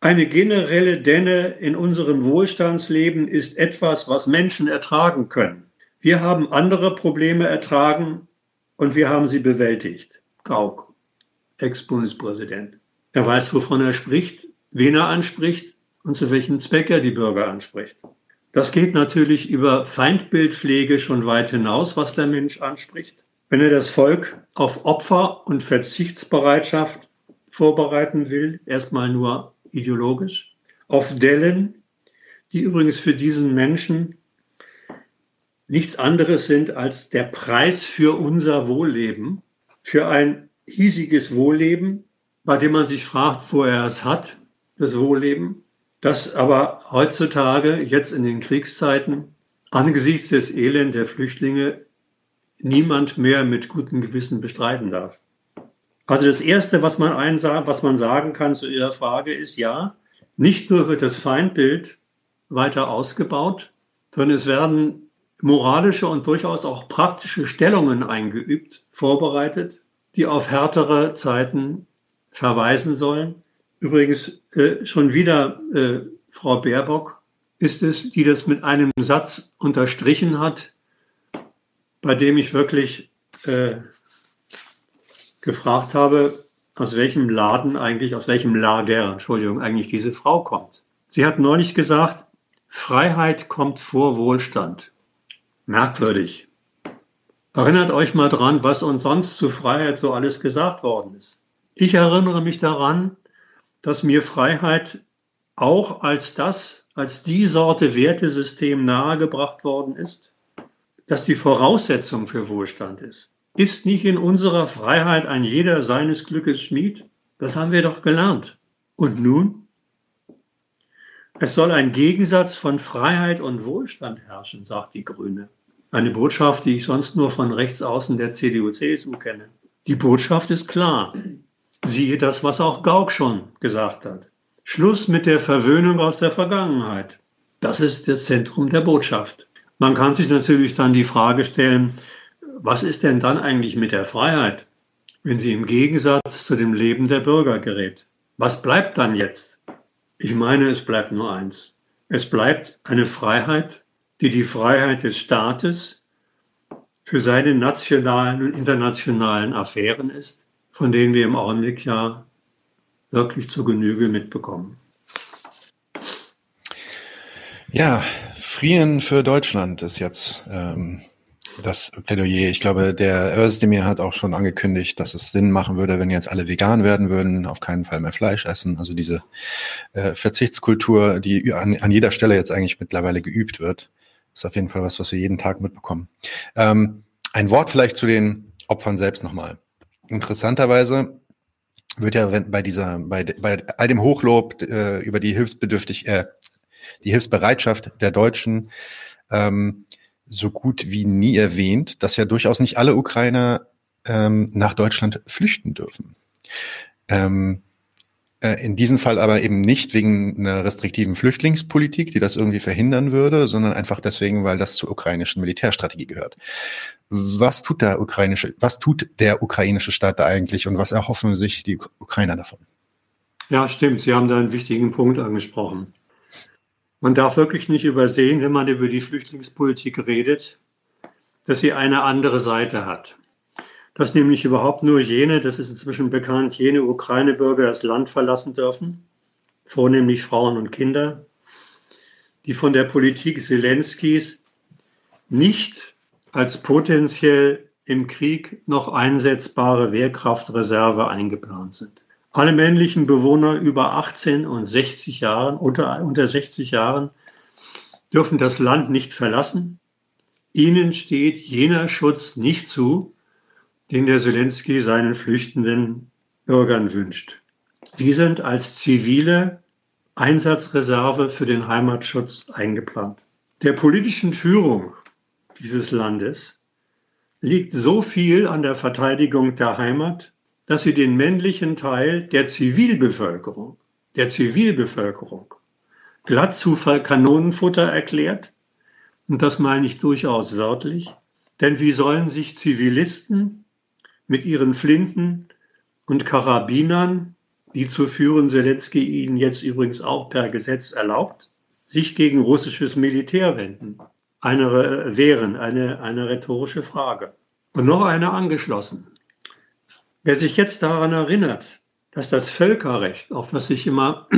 Eine generelle Denne in unserem Wohlstandsleben ist etwas, was Menschen ertragen können. Wir haben andere Probleme ertragen und wir haben sie bewältigt. Gauck, Ex-Bundespräsident. Er weiß, wovon er spricht, wen er anspricht und zu welchem Zweck er die Bürger anspricht. Das geht natürlich über Feindbildpflege schon weit hinaus, was der Mensch anspricht. Wenn er das Volk auf Opfer und Verzichtsbereitschaft vorbereiten will, erstmal nur ideologisch, auf Dellen, die übrigens für diesen Menschen nichts anderes sind als der Preis für unser Wohlleben, für ein hiesiges Wohlleben, bei dem man sich fragt, wo er es hat, das Wohlleben, das aber heutzutage, jetzt in den Kriegszeiten, angesichts des Elend der Flüchtlinge niemand mehr mit gutem Gewissen bestreiten darf. Also das Erste, was man, einsah, was man sagen kann zu Ihrer Frage ist, ja, nicht nur wird das Feindbild weiter ausgebaut, sondern es werden moralische und durchaus auch praktische Stellungen eingeübt, vorbereitet, die auf härtere Zeiten verweisen sollen. Übrigens äh, schon wieder äh, Frau Baerbock ist es, die das mit einem Satz unterstrichen hat, bei dem ich wirklich äh, gefragt habe, aus welchem Laden eigentlich, aus welchem Lager, Entschuldigung, eigentlich diese Frau kommt. Sie hat neulich gesagt, Freiheit kommt vor Wohlstand. Merkwürdig. Erinnert euch mal dran, was uns sonst zu Freiheit so alles gesagt worden ist. Ich erinnere mich daran, dass mir Freiheit auch als das, als die Sorte Wertesystem nahegebracht worden ist, dass die Voraussetzung für Wohlstand ist. Ist nicht in unserer Freiheit ein jeder seines Glückes Schmied? Das haben wir doch gelernt. Und nun? Es soll ein Gegensatz von Freiheit und Wohlstand herrschen, sagt die Grüne. Eine Botschaft, die ich sonst nur von rechts außen der CDU-CSU kenne. Die Botschaft ist klar. Siehe das, was auch Gauck schon gesagt hat. Schluss mit der Verwöhnung aus der Vergangenheit. Das ist das Zentrum der Botschaft. Man kann sich natürlich dann die Frage stellen, was ist denn dann eigentlich mit der Freiheit, wenn sie im Gegensatz zu dem Leben der Bürger gerät? Was bleibt dann jetzt? Ich meine, es bleibt nur eins. Es bleibt eine Freiheit, die die Freiheit des Staates für seine nationalen und internationalen Affären ist von denen wir im Augenblick ja wirklich zu Genüge mitbekommen. Ja, Frieren für Deutschland ist jetzt ähm, das Plädoyer. Ich glaube, der Özdemir hat auch schon angekündigt, dass es Sinn machen würde, wenn jetzt alle vegan werden würden, auf keinen Fall mehr Fleisch essen. Also diese äh, Verzichtskultur, die an, an jeder Stelle jetzt eigentlich mittlerweile geübt wird, ist auf jeden Fall was, was wir jeden Tag mitbekommen. Ähm, ein Wort vielleicht zu den Opfern selbst nochmal. Interessanterweise wird ja bei dieser, bei, bei all dem Hochlob äh, über die hilfsbedürftig, äh, die Hilfsbereitschaft der Deutschen ähm, so gut wie nie erwähnt, dass ja durchaus nicht alle Ukrainer ähm, nach Deutschland flüchten dürfen. Ähm, äh, in diesem Fall aber eben nicht wegen einer restriktiven Flüchtlingspolitik, die das irgendwie verhindern würde, sondern einfach deswegen, weil das zur ukrainischen Militärstrategie gehört. Was tut der ukrainische, was tut der ukrainische Staat da eigentlich und was erhoffen sich die Ukrainer davon? Ja, stimmt. Sie haben da einen wichtigen Punkt angesprochen. Man darf wirklich nicht übersehen, wenn man über die Flüchtlingspolitik redet, dass sie eine andere Seite hat. Dass nämlich überhaupt nur jene, das ist inzwischen bekannt, jene Ukraine-Bürger das Land verlassen dürfen, vornehmlich Frauen und Kinder, die von der Politik Zelenskis nicht als potenziell im Krieg noch einsetzbare Wehrkraftreserve eingeplant sind. Alle männlichen Bewohner über 18 und 60 Jahren, unter, unter 60 Jahren, dürfen das Land nicht verlassen. Ihnen steht jener Schutz nicht zu, den der Zelensky seinen flüchtenden Bürgern wünscht. Die sind als zivile, Einsatzreserve für den Heimatschutz eingeplant. Der politischen Führung dieses Landes liegt so viel an der Verteidigung der Heimat, dass sie den männlichen Teil der Zivilbevölkerung, der Zivilbevölkerung glatt zu Kanonenfutter erklärt. Und das meine ich durchaus wörtlich. Denn wie sollen sich Zivilisten mit ihren Flinten und Karabinern, die zu führen Zelensky ihnen jetzt übrigens auch per Gesetz erlaubt, sich gegen russisches Militär wenden? Eine, wehren, eine, eine rhetorische Frage. Und noch eine angeschlossen. Wer sich jetzt daran erinnert, dass das Völkerrecht, auf das sich immer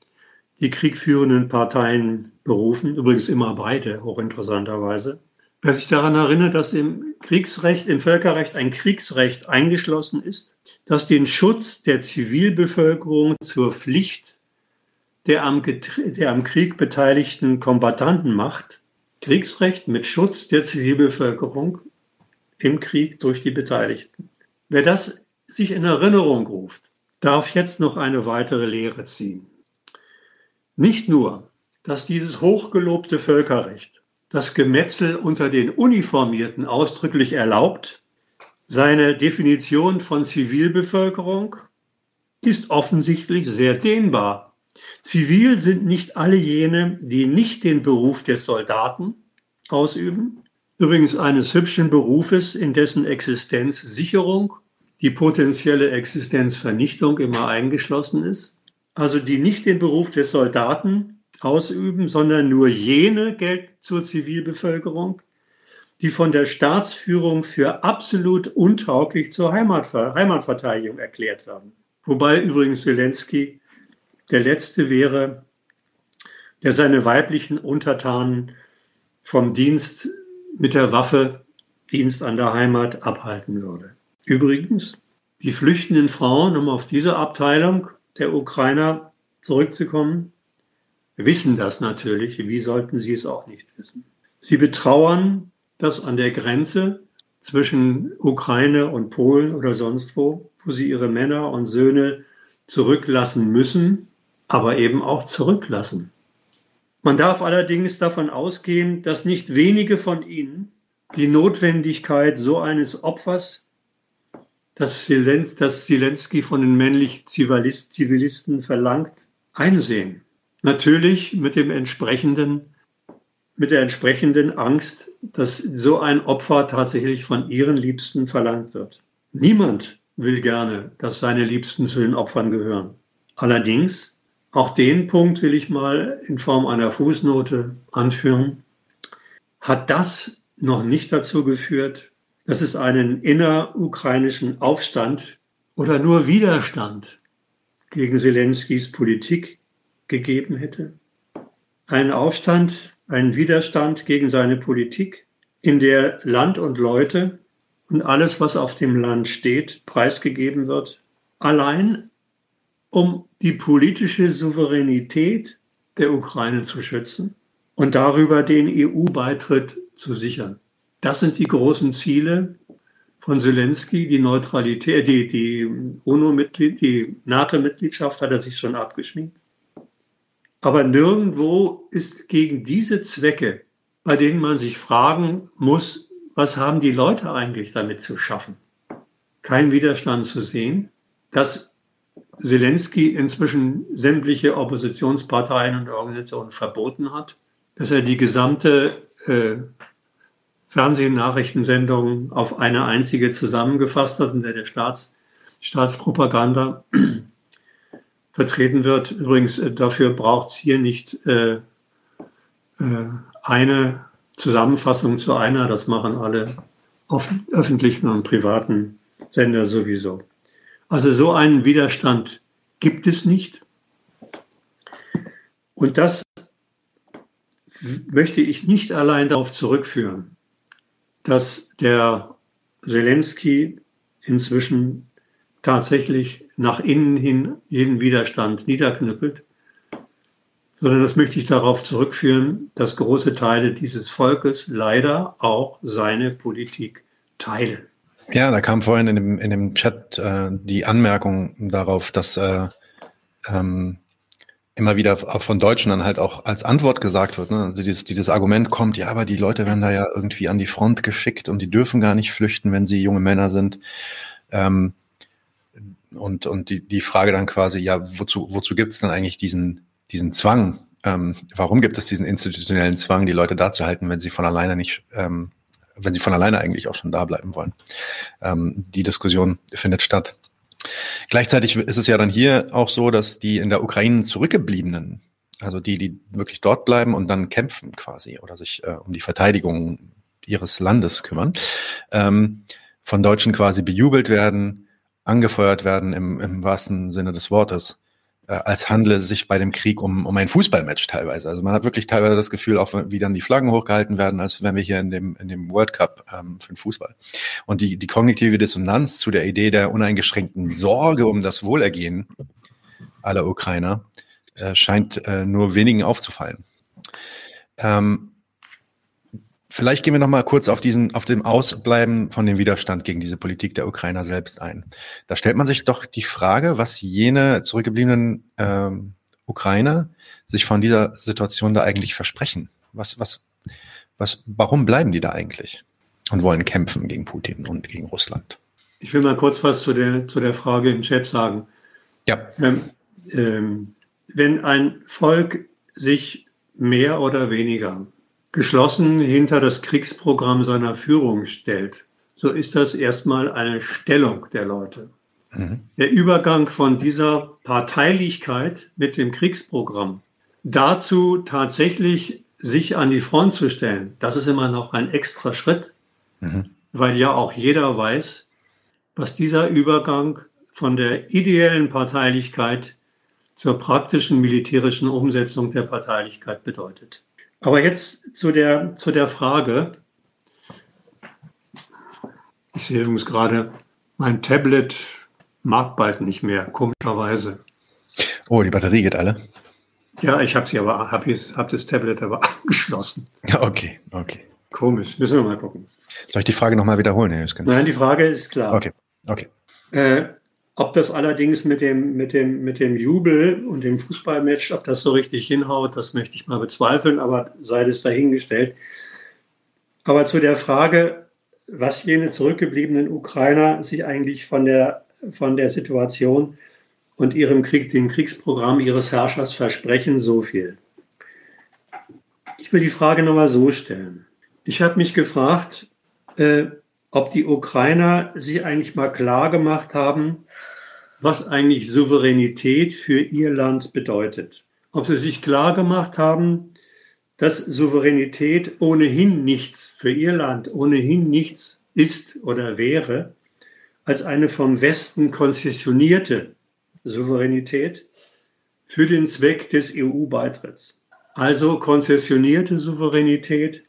[CLEARS THROAT] die kriegführenden Parteien berufen, übrigens immer beide, hochinteressanterweise, wer sich daran erinnert, dass im Kriegsrecht, im Völkerrecht ein Kriegsrecht eingeschlossen ist, das den Schutz der Zivilbevölkerung zur Pflicht der am, der am Krieg beteiligten Kombattanten macht, Kriegsrecht mit Schutz der Zivilbevölkerung im Krieg durch die Beteiligten. Wer das sich in Erinnerung ruft, darf jetzt noch eine weitere Lehre ziehen. Nicht nur, dass dieses hochgelobte Völkerrecht das Gemetzel unter den Uniformierten ausdrücklich erlaubt, seine Definition von Zivilbevölkerung ist offensichtlich sehr dehnbar. Zivil sind nicht alle jene, die nicht den Beruf des Soldaten ausüben, übrigens eines hübschen Berufes, in dessen Existenzsicherung die potenzielle Existenzvernichtung immer eingeschlossen ist. Also die nicht den Beruf des Soldaten ausüben, sondern nur jene gelten zur Zivilbevölkerung, die von der Staatsführung für absolut untauglich zur Heimatver Heimatverteidigung erklärt werden. Wobei übrigens Zelensky der Letzte wäre, der seine weiblichen Untertanen vom Dienst mit der Waffe, Dienst an der Heimat abhalten würde. Übrigens, die flüchtenden Frauen, um auf diese Abteilung der Ukrainer zurückzukommen, wissen das natürlich. Wie sollten sie es auch nicht wissen? Sie betrauern, dass an der Grenze zwischen Ukraine und Polen oder sonst wo, wo sie ihre Männer und Söhne zurücklassen müssen, aber eben auch zurücklassen. Man darf allerdings davon ausgehen, dass nicht wenige von ihnen die Notwendigkeit so eines Opfers das, Zelens, das Zelensky von den männlichen Zivilist, Zivilisten verlangt, einsehen. Natürlich mit dem entsprechenden, mit der entsprechenden Angst, dass so ein Opfer tatsächlich von ihren Liebsten verlangt wird. Niemand will gerne, dass seine Liebsten zu den Opfern gehören. Allerdings, auch den Punkt will ich mal in Form einer Fußnote anführen, hat das noch nicht dazu geführt, dass es einen innerukrainischen Aufstand oder nur Widerstand gegen Zelenskys Politik gegeben hätte. Einen Aufstand, einen Widerstand gegen seine Politik, in der Land und Leute und alles, was auf dem Land steht, preisgegeben wird, allein um die politische Souveränität der Ukraine zu schützen und darüber den EU-Beitritt zu sichern. Das sind die großen Ziele von Zelensky. Die Neutralität, die, die UNO-Mitglied, die NATO-Mitgliedschaft hat er sich schon abgeschminkt. Aber nirgendwo ist gegen diese Zwecke, bei denen man sich fragen muss, was haben die Leute eigentlich damit zu schaffen, kein Widerstand zu sehen, dass Zelensky inzwischen sämtliche Oppositionsparteien und Organisationen verboten hat, dass er die gesamte äh, Fernsehnachrichtensendungen auf eine einzige zusammengefasst hat, in der der Staats, Staatspropaganda vertreten wird. Übrigens, äh, dafür braucht es hier nicht äh, äh, eine Zusammenfassung zu einer, das machen alle öffentlichen und privaten Sender sowieso. Also so einen Widerstand gibt es nicht. Und das möchte ich nicht allein darauf zurückführen, dass der Zelensky inzwischen tatsächlich nach innen hin jeden Widerstand niederknüppelt, sondern das möchte ich darauf zurückführen, dass große Teile dieses Volkes leider auch seine Politik teilen. Ja, da kam vorhin in dem, in dem Chat äh, die Anmerkung darauf, dass äh, ähm, immer wieder von Deutschen dann halt auch als Antwort gesagt wird. Ne? Also dieses, dieses Argument kommt, ja, aber die Leute werden da ja irgendwie an die Front geschickt und die dürfen gar nicht flüchten, wenn sie junge Männer sind. Ähm, und und die, die Frage dann quasi, ja, wozu, wozu gibt es dann eigentlich diesen, diesen Zwang? Ähm, warum gibt es diesen institutionellen Zwang, die Leute da zu halten, wenn sie von alleine nicht, ähm, wenn sie von alleine eigentlich auch schon da bleiben wollen? Ähm, die Diskussion findet statt. Gleichzeitig ist es ja dann hier auch so, dass die in der Ukraine zurückgebliebenen, also die, die wirklich dort bleiben und dann kämpfen quasi oder sich äh, um die Verteidigung ihres Landes kümmern, ähm, von Deutschen quasi bejubelt werden, angefeuert werden im, im wahrsten Sinne des Wortes äh, als handle es sich bei dem Krieg um, um ein Fußballmatch teilweise. Also man hat wirklich teilweise das Gefühl, auch wie dann die Flaggen hochgehalten werden, als wenn wir hier in dem, in dem World Cup ähm, für den Fußball. Und die, die kognitive Dissonanz zu der Idee der uneingeschränkten Sorge um das Wohlergehen aller Ukrainer äh, scheint äh, nur wenigen aufzufallen. Ähm, Vielleicht gehen wir noch mal kurz auf diesen, auf dem Ausbleiben von dem Widerstand gegen diese Politik der Ukrainer selbst ein. Da stellt man sich doch die Frage, was jene zurückgebliebenen ähm, Ukrainer sich von dieser Situation da eigentlich versprechen. Was, was, was, warum bleiben die da eigentlich und wollen kämpfen gegen Putin und gegen Russland? Ich will mal kurz was zu der, zu der Frage im Chat sagen. Ja. Ähm, ähm, wenn ein Volk sich mehr oder weniger geschlossen hinter das Kriegsprogramm seiner Führung stellt, so ist das erstmal eine Stellung der Leute. Mhm. Der Übergang von dieser Parteilichkeit mit dem Kriegsprogramm dazu tatsächlich sich an die Front zu stellen, das ist immer noch ein extra Schritt, mhm. weil ja auch jeder weiß, was dieser Übergang von der ideellen Parteilichkeit zur praktischen militärischen Umsetzung der Parteilichkeit bedeutet. Aber jetzt zu der, zu der Frage. Ich sehe übrigens gerade, mein Tablet mag bald nicht mehr, komischerweise. Oh, die Batterie geht alle. Ja, ich habe sie aber, habe hab das Tablet aber [LAUGHS] angeschlossen. Okay, okay. Komisch, müssen wir mal gucken. Soll ich die Frage nochmal wiederholen, Herr Jüsken? Nein, die Frage ist klar. Okay, okay. Äh, ob das allerdings mit dem, mit, dem, mit dem Jubel und dem Fußballmatch, ob das so richtig hinhaut, das möchte ich mal bezweifeln, aber sei es dahingestellt. Aber zu der Frage, was jene zurückgebliebenen Ukrainer sich eigentlich von der, von der Situation und ihrem Krieg, dem Kriegsprogramm ihres Herrschers versprechen, so viel. Ich will die Frage nochmal so stellen. Ich habe mich gefragt, äh, ob die Ukrainer sich eigentlich mal klar gemacht haben, was eigentlich Souveränität für ihr Land bedeutet. Ob sie sich klar gemacht haben, dass Souveränität ohnehin nichts für ihr Land, ohnehin nichts ist oder wäre, als eine vom Westen konzessionierte Souveränität für den Zweck des EU-Beitritts. Also konzessionierte Souveränität,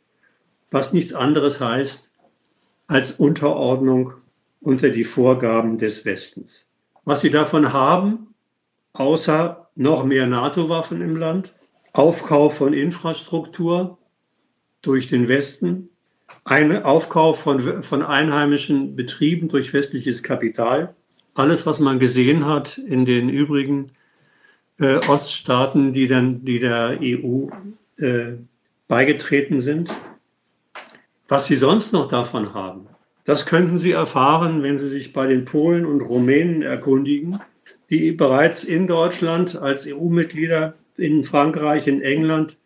was nichts anderes heißt als Unterordnung unter die Vorgaben des Westens was sie davon haben, außer noch mehr NATO-Waffen im Land, Aufkauf von Infrastruktur durch den Westen, ein Aufkauf von, von einheimischen Betrieben durch westliches Kapital. Alles, was man gesehen hat in den übrigen äh, Oststaaten, die dann die der EU äh, beigetreten sind. Was sie sonst noch davon haben, das könnten Sie erfahren, wenn Sie sich bei den Polen und Rumänen erkundigen, die bereits in Deutschland als EU-Mitglieder in Frankreich, in England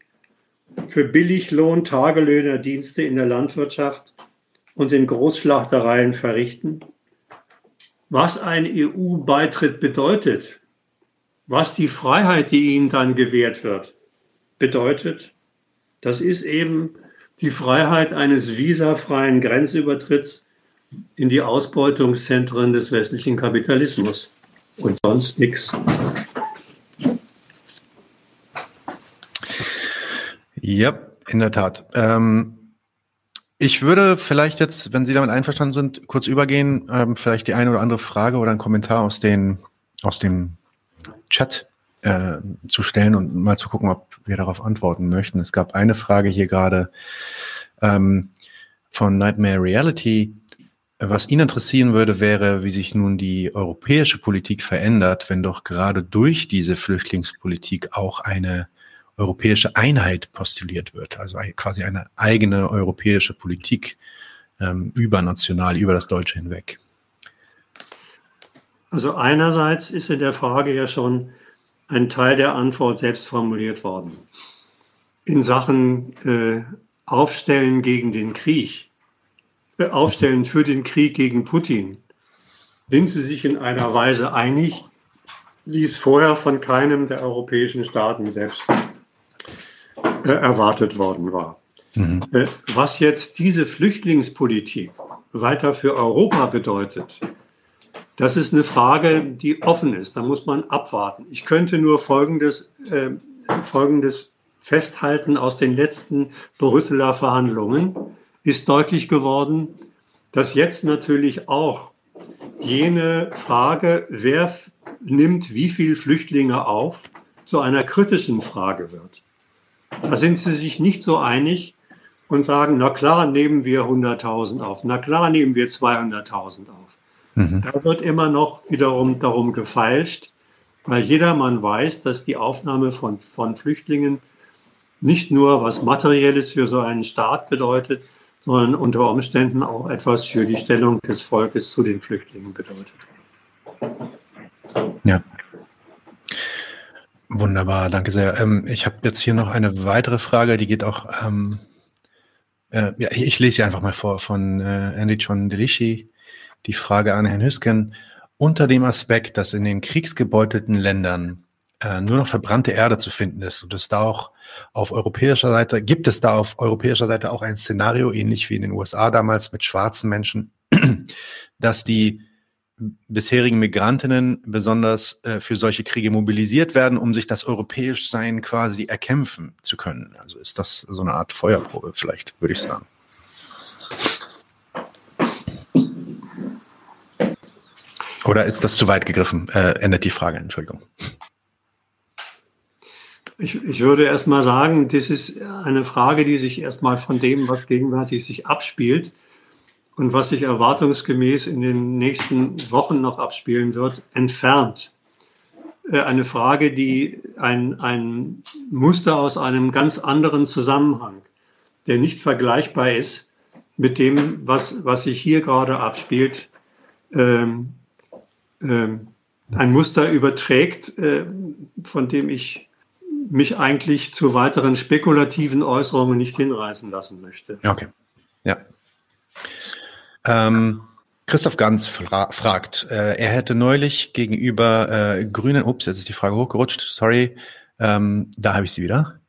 für Billiglohn Tagelöhnerdienste in der Landwirtschaft und in Großschlachtereien verrichten. Was ein EU-Beitritt bedeutet, was die Freiheit, die ihnen dann gewährt wird, bedeutet, das ist eben die Freiheit eines visafreien Grenzübertritts in die Ausbeutungszentren des westlichen Kapitalismus und sonst nichts. Ja, in der Tat. Ähm, ich würde vielleicht jetzt, wenn Sie damit einverstanden sind, kurz übergehen, ähm, vielleicht die eine oder andere Frage oder einen Kommentar aus, den, aus dem Chat äh, zu stellen und mal zu gucken, ob wir darauf antworten möchten. Es gab eine Frage hier gerade ähm, von Nightmare Reality Was ihn interessieren würde, wäre, wie sich nun die europäische Politik verändert, wenn doch gerade durch diese Flüchtlingspolitik auch eine europäische Einheit postuliert wird, also quasi eine eigene europäische Politik ähm, übernational, über das Deutsche hinweg. Also einerseits ist in der Frage ja schon ein Teil der Antwort selbst formuliert worden. In Sachen äh, Aufstellen gegen den Krieg, äh, Aufstellen für den Krieg gegen Putin, sind sie sich in einer Weise einig, wie es vorher von keinem der europäischen Staaten selbst äh, erwartet worden war. Mhm. Äh, was jetzt diese Flüchtlingspolitik weiter für Europa bedeutet, das ist eine Frage, die offen ist. Da muss man abwarten. Ich könnte nur Folgendes, äh, Folgendes festhalten aus den letzten Brüsseler Verhandlungen. Ist deutlich geworden, dass jetzt natürlich auch jene Frage, wer nimmt wie viele Flüchtlinge auf, zu einer kritischen Frage wird. Da sind sie sich nicht so einig und sagen, na klar nehmen wir 100.000 auf, na klar nehmen wir 200.000 auf. Mhm. Da wird immer noch wiederum darum gefeilscht, weil jedermann weiß, dass die Aufnahme von, von Flüchtlingen nicht nur was Materielles für so einen Staat bedeutet, sondern unter Umständen auch etwas für die Stellung des Volkes zu den Flüchtlingen bedeutet. Ja. Wunderbar, danke sehr. Ähm, ich habe jetzt hier noch eine weitere Frage, die geht auch, ähm, äh, ja, ich lese sie einfach mal vor von äh, Andy John Delici. Die Frage an Herrn Hüsken. Unter dem Aspekt, dass in den kriegsgebeutelten Ländern äh, nur noch verbrannte Erde zu finden ist und es da auch auf europäischer Seite, gibt es da auf europäischer Seite auch ein Szenario, ähnlich wie in den USA damals mit schwarzen Menschen, [CLEARS THROAT] dass die bisherigen Migrantinnen besonders äh, für solche Kriege mobilisiert werden, um sich das Europäischsein quasi erkämpfen zu können. Also ist das so eine Art Feuerprobe vielleicht, würde ich sagen. Oder ist das zu weit gegriffen? Äh, endet die Frage, Entschuldigung. Ich, ich würde erst mal sagen, das ist eine Frage, die sich erstmal von dem, was gegenwärtig sich abspielt, und was sich erwartungsgemäß in den nächsten Wochen noch abspielen wird, entfernt. Äh, eine Frage, die ein, ein Muster aus einem ganz anderen Zusammenhang, der nicht vergleichbar ist mit dem, was, was sich hier gerade abspielt, ähm, ein Muster überträgt, äh, von dem ich mich eigentlich zu weiteren spekulativen Äußerungen nicht hinreißen lassen möchte. Okay. Ja. Ähm, Christoph Ganz fra fragt, äh, er hätte neulich gegenüber äh, Grünen, ups, jetzt ist die Frage hochgerutscht, sorry, ähm, da habe ich sie wieder.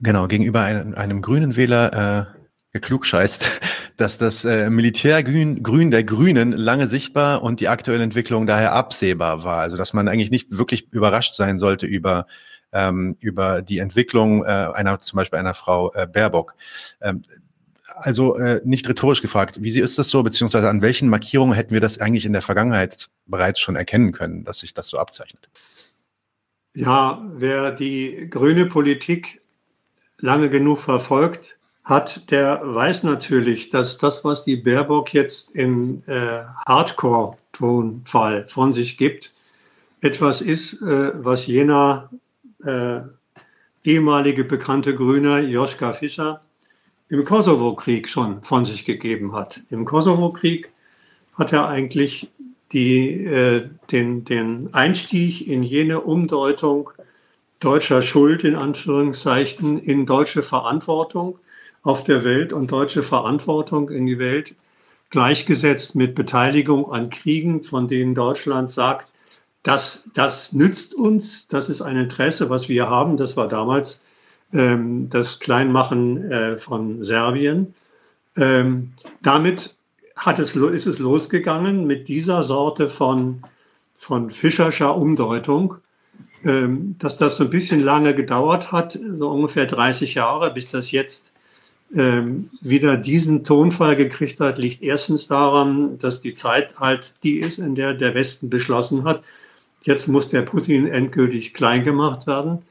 Genau, gegenüber einem, einem grünen Wähler äh, geklugscheißt, dass das äh, Militärgrün Grün der Grünen lange sichtbar und die aktuelle Entwicklung daher absehbar war. Also dass man eigentlich nicht wirklich überrascht sein sollte über ähm, über die Entwicklung äh, einer zum Beispiel einer Frau äh, Baerbock. Ähm, also äh, nicht rhetorisch gefragt, wie ist das so, beziehungsweise an welchen Markierungen hätten wir das eigentlich in der Vergangenheit bereits schon erkennen können, dass sich das so abzeichnet? Ja, wer die grüne Politik lange genug verfolgt hat, der weiß natürlich, dass das, was die Baerbock jetzt im äh, Hardcore-Tonfall von sich gibt, etwas ist, äh, was jener äh, ehemalige bekannte Grüner Joschka Fischer im Kosovo-Krieg schon von sich gegeben hat. Im Kosovo-Krieg hat er eigentlich die, äh, den, den Einstieg in jene Umdeutung deutscher Schuld in Anführungszeichen in deutsche Verantwortung auf der Welt und deutsche Verantwortung in die Welt gleichgesetzt mit Beteiligung an Kriegen, von denen Deutschland sagt, das, das nützt uns, das ist ein Interesse, was wir haben. Das war damals ähm, das Kleinmachen äh, von Serbien. Ähm, damit hat es, ist es losgegangen mit dieser Sorte von, von Fischerscher Umdeutung, ähm, dass das so ein bisschen lange gedauert hat, so ungefähr 30 Jahre, bis das jetzt wieder diesen Tonfall gekriegt hat, liegt erstens daran, dass die Zeit halt die ist, in der der Westen beschlossen hat, jetzt muss der Putin endgültig klein gemacht werden.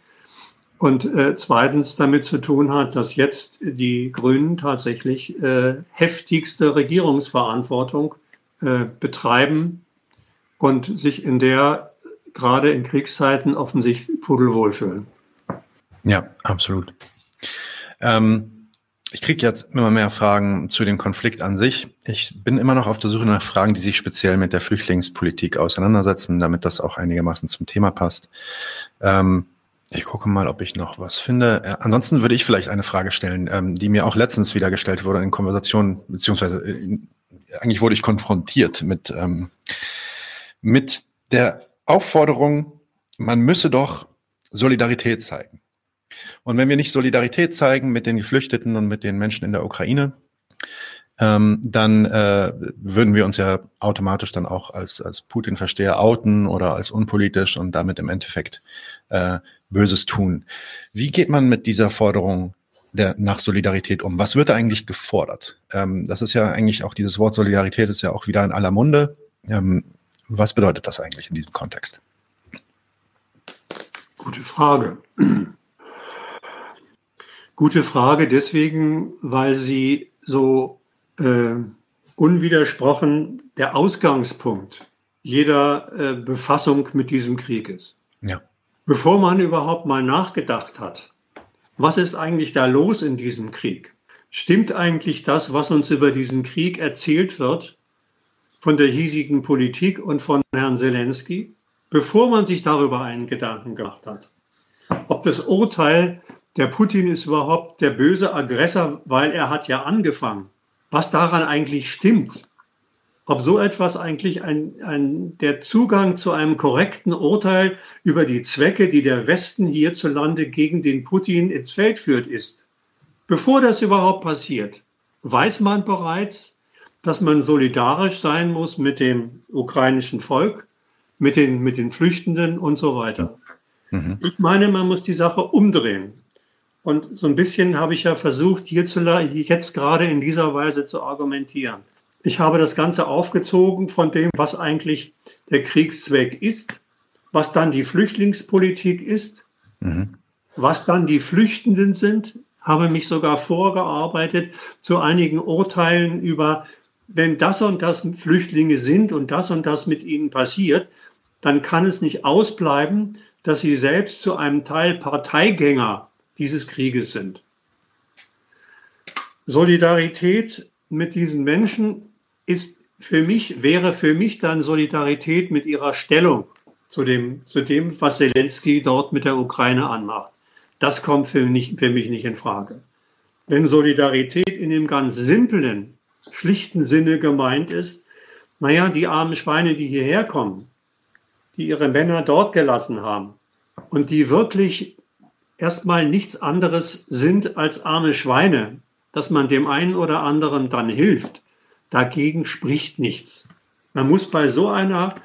Und äh, zweitens damit zu tun hat, dass jetzt die Grünen tatsächlich äh, heftigste Regierungsverantwortung äh, betreiben und sich in der gerade in Kriegszeiten offensichtlich pudelwohl fühlen. Ja, absolut. Ähm, ich kriege jetzt immer mehr Fragen zu dem Konflikt an sich. Ich bin immer noch auf der Suche nach Fragen, die sich speziell mit der Flüchtlingspolitik auseinandersetzen, damit das auch einigermaßen zum Thema passt. Ähm, ich gucke mal, ob ich noch was finde. Äh, ansonsten würde ich vielleicht eine Frage stellen, ähm, die mir auch letztens wieder gestellt wurde in Konversationen, beziehungsweise äh, eigentlich wurde ich konfrontiert mit, ähm, mit der Aufforderung, man müsse doch Solidarität zeigen. Und wenn wir nicht Solidarität zeigen mit den Geflüchteten und mit den Menschen in der Ukraine, ähm, dann äh, würden wir uns ja automatisch dann auch als, als Putin-Versteher outen oder als unpolitisch und damit im Endeffekt äh, Böses tun. Wie geht man mit dieser Forderung der, nach Solidarität um? Was wird da eigentlich gefordert? Ähm, das ist ja eigentlich auch dieses Wort Solidarität ist ja auch wieder in aller Munde. Ähm, was bedeutet das eigentlich in diesem Kontext? Gute Frage. Gute Frage deswegen, weil sie so äh, unwidersprochen der Ausgangspunkt jeder äh, Befassung mit diesem Krieg ist. Ja. Bevor man überhaupt mal nachgedacht hat, was ist eigentlich da los in diesem Krieg? Stimmt eigentlich das, was uns über diesen Krieg erzählt wird von der hiesigen Politik und von Herrn Zelensky, bevor man sich darüber einen Gedanken gemacht hat? Ob das Urteil der Putin ist überhaupt der böse Aggressor, weil er hat ja angefangen. Was daran eigentlich stimmt, ob so etwas eigentlich ein, ein, der Zugang zu einem korrekten Urteil über die Zwecke, die der Westen hierzulande gegen den Putin ins Feld führt, ist. Bevor das überhaupt passiert, weiß man bereits, dass man solidarisch sein muss mit dem ukrainischen Volk, mit den, mit den Flüchtenden und so weiter. Mhm. Ich meine, man muss die Sache umdrehen. Und so ein bisschen habe ich ja versucht, hierzulande, jetzt gerade in dieser Weise zu argumentieren. Ich habe das Ganze aufgezogen von dem, was eigentlich der Kriegszweck ist, was dann die Flüchtlingspolitik ist, mhm. was dann die Flüchtenden sind, habe mich sogar vorgearbeitet zu einigen Urteilen über, wenn das und das Flüchtlinge sind und das und das mit ihnen passiert, dann kann es nicht ausbleiben, dass sie selbst zu einem Teil Parteigänger dieses Krieges sind. Solidarität mit diesen Menschen ist für mich, wäre für mich dann Solidarität mit ihrer Stellung zu dem, zu dem, was Zelensky dort mit der Ukraine anmacht. Das kommt für mich, für mich nicht in Frage. Wenn Solidarität in dem ganz simplen, schlichten Sinne gemeint ist, naja, die armen Schweine, die hierher kommen, die ihre Männer dort gelassen haben und die wirklich erstmal nichts anderes sind als arme Schweine, dass man dem einen oder anderen dann hilft, dagegen spricht nichts. Man muss bei so einer,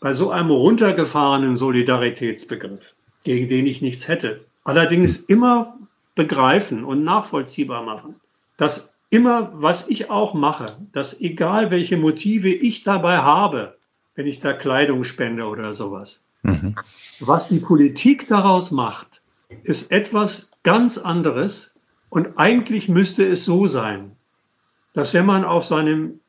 bei so einem runtergefahrenen Solidaritätsbegriff, gegen den ich nichts hätte, allerdings immer begreifen und nachvollziehbar machen, dass immer, was ich auch mache, dass egal welche Motive ich dabei habe, wenn ich da Kleidung spende oder sowas, mhm. was die Politik daraus macht, ist etwas ganz anderes und eigentlich müsste es so sein, dass wenn man auf seinem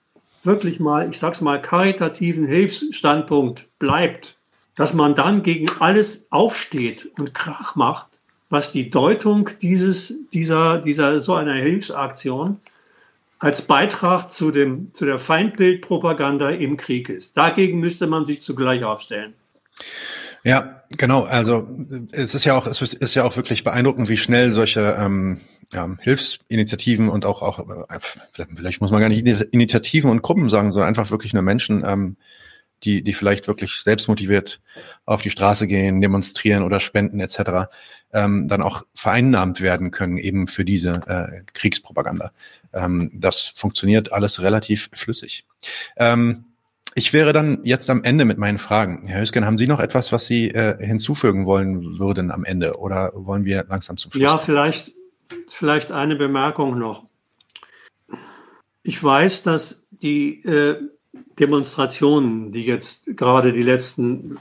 wirklich mal, ich sag's mal, karitativen Hilfsstandpunkt bleibt, dass man dann gegen alles aufsteht und Krach macht, was die Deutung dieses, dieser, dieser, so einer Hilfsaktion als Beitrag zu dem, zu der Feindbildpropaganda im Krieg ist. Dagegen müsste man sich zugleich aufstellen. Ja, genau. Also es ist ja auch, es ist ja auch wirklich beeindruckend, wie schnell solche ähm, ja, Hilfsinitiativen und auch, auch äh, vielleicht muss man gar nicht Initiativen und Gruppen sagen, sondern einfach wirklich nur Menschen, ähm, die, die vielleicht wirklich selbstmotiviert auf die Straße gehen, demonstrieren oder spenden etc., ähm, dann auch vereinnahmt werden können, eben für diese äh, Kriegspropaganda. Ähm, das funktioniert alles relativ flüssig. Ähm, ich wäre dann jetzt am Ende mit meinen Fragen. Herr Hösken, haben Sie noch etwas, was Sie äh, hinzufügen wollen würden am Ende oder wollen wir langsam zum Schluss? Ja, vielleicht, vielleicht eine Bemerkung noch. Ich weiß, dass die äh, Demonstrationen, die jetzt gerade die letzten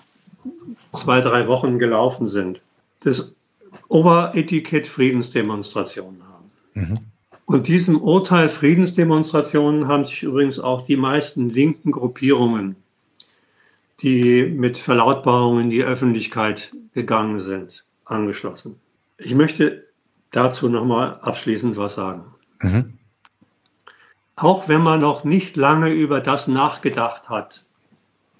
zwei, drei Wochen gelaufen sind, das Oberetikett Friedensdemonstrationen haben. Mhm. Und diesem Urteil Friedensdemonstrationen haben sich übrigens auch die meisten linken Gruppierungen, die mit Verlautbarungen in die Öffentlichkeit gegangen sind, angeschlossen. Ich möchte dazu nochmal abschließend was sagen. Mhm. Auch wenn man noch nicht lange über das nachgedacht hat,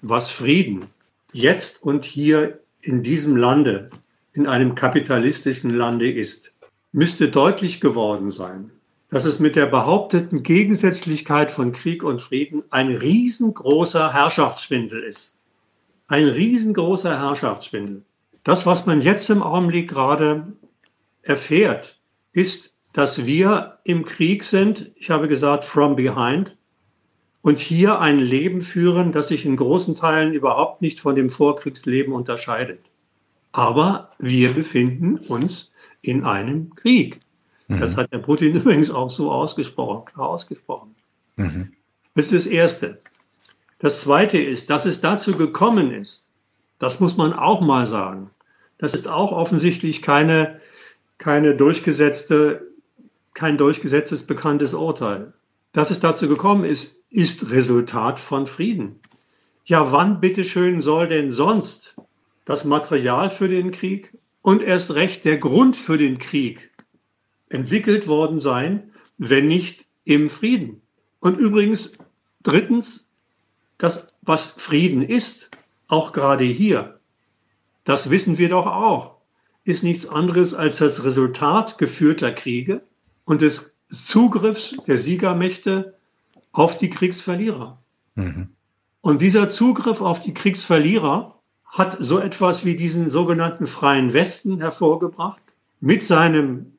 was Frieden jetzt und hier in diesem Lande, in einem kapitalistischen Lande ist, müsste deutlich geworden sein, dass es mit der behaupteten Gegensätzlichkeit von Krieg und Frieden ein riesengroßer Herrschaftsschwindel ist. Ein riesengroßer Herrschaftsschwindel. Das, was man jetzt im Augenblick gerade erfährt, ist, dass wir im Krieg sind, ich habe gesagt, from behind, und hier ein Leben führen, das sich in großen Teilen überhaupt nicht von dem Vorkriegsleben unterscheidet. Aber wir befinden uns in einem Krieg. Mhm. Das hat der Putin [LAUGHS] übrigens auch so ausgesprochen, klar ausgesprochen. Mhm. Das ist das Erste. Das Zweite ist, dass es dazu gekommen ist, das muss man auch mal sagen. Das ist auch offensichtlich keine, keine durchgesetzte, kein durchgesetztes bekanntes Urteil. Dass es dazu gekommen ist, ist Resultat von Frieden. Ja, wann bitteschön soll denn sonst das Material für den Krieg und erst recht der Grund für den Krieg entwickelt worden sein, wenn nicht im Frieden? Und übrigens, drittens, das, was Frieden ist, auch gerade hier, das wissen wir doch auch, ist nichts anderes als das Resultat geführter Kriege und des Zugriffs der Siegermächte auf die Kriegsverlierer. Mhm. Und dieser Zugriff auf die Kriegsverlierer hat so etwas wie diesen sogenannten freien Westen hervorgebracht, mit seinem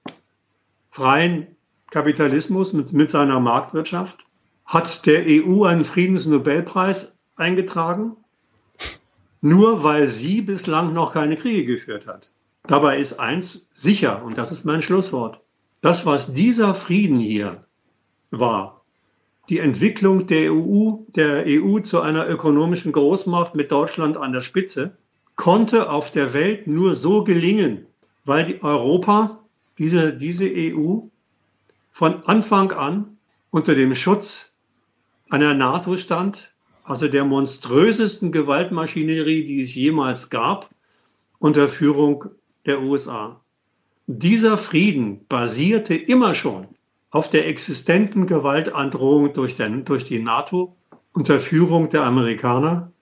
freien Kapitalismus, mit, mit seiner Marktwirtschaft, hat der EU einen Friedensnobelpreis eingetragen, nur weil sie bislang noch keine Kriege geführt hat. Dabei ist eins sicher, und das ist mein Schlusswort. Das, was dieser Frieden hier war, die Entwicklung der EU, der EU zu einer ökonomischen Großmacht mit Deutschland an der Spitze, konnte auf der Welt nur so gelingen, weil Europa, diese, diese EU, von Anfang an unter dem Schutz einer NATO stand, also der monströsesten Gewaltmaschinerie, die es jemals gab, unter Führung der USA. Dieser Frieden basierte immer schon auf der existenten Gewaltandrohung durch, den, durch die NATO unter Führung der Amerikaner,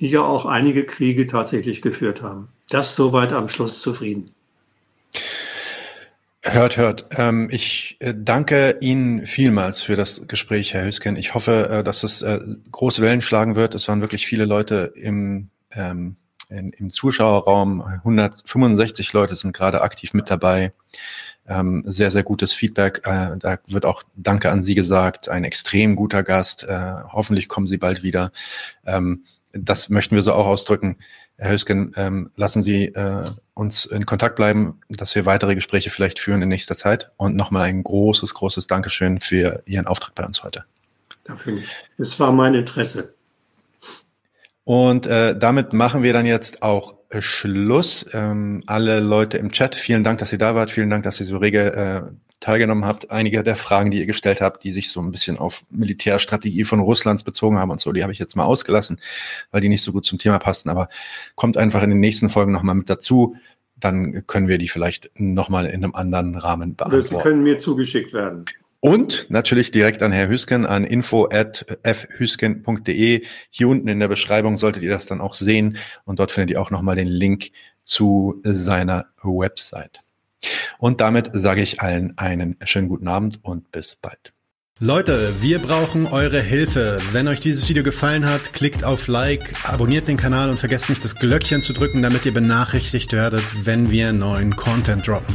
die ja auch einige Kriege tatsächlich geführt haben. Das soweit am Schluss zufrieden. Hört, hört. Ähm, ich äh, danke Ihnen vielmals für das Gespräch, Herr Hüsken. Ich hoffe, äh, dass es äh, große Wellen schlagen wird. Es waren wirklich viele Leute im, ähm, in, im Zuschauerraum. 165 Leute sind gerade aktiv mit dabei. Ähm, sehr, sehr gutes Feedback. Äh, da wird auch Danke an Sie gesagt. Ein extrem guter Gast. Äh, hoffentlich kommen Sie bald wieder. Ähm, das möchten wir so auch ausdrücken. Herr Hösken, ähm, lassen Sie äh, uns in Kontakt bleiben, dass wir weitere Gespräche vielleicht führen in nächster Zeit. Und nochmal ein großes, großes Dankeschön für Ihren Auftritt bei uns heute. Dafür nicht. Es war mein Interesse. Und äh, damit machen wir dann jetzt auch Schluss. Ähm, alle Leute im Chat, vielen Dank, dass ihr da wart. Vielen Dank, dass ihr so rege äh, teilgenommen habt. Einige der Fragen, die ihr gestellt habt, die sich so ein bisschen auf Militärstrategie von Russlands bezogen haben und so, die habe ich jetzt mal ausgelassen, weil die nicht so gut zum Thema passen. Aber kommt einfach in den nächsten Folgen nochmal mit dazu. Dann können wir die vielleicht nochmal in einem anderen Rahmen beantworten. Die können mir zugeschickt werden. Und natürlich direkt an Herr Hüsken an info.fhüsken.de. Hier unten in der Beschreibung solltet ihr das dann auch sehen und dort findet ihr auch nochmal den Link zu seiner Website. Und damit sage ich allen einen schönen guten Abend und bis bald. Leute, wir brauchen eure Hilfe. Wenn euch dieses Video gefallen hat, klickt auf Like, abonniert den Kanal und vergesst nicht das Glöckchen zu drücken, damit ihr benachrichtigt werdet, wenn wir neuen Content droppen.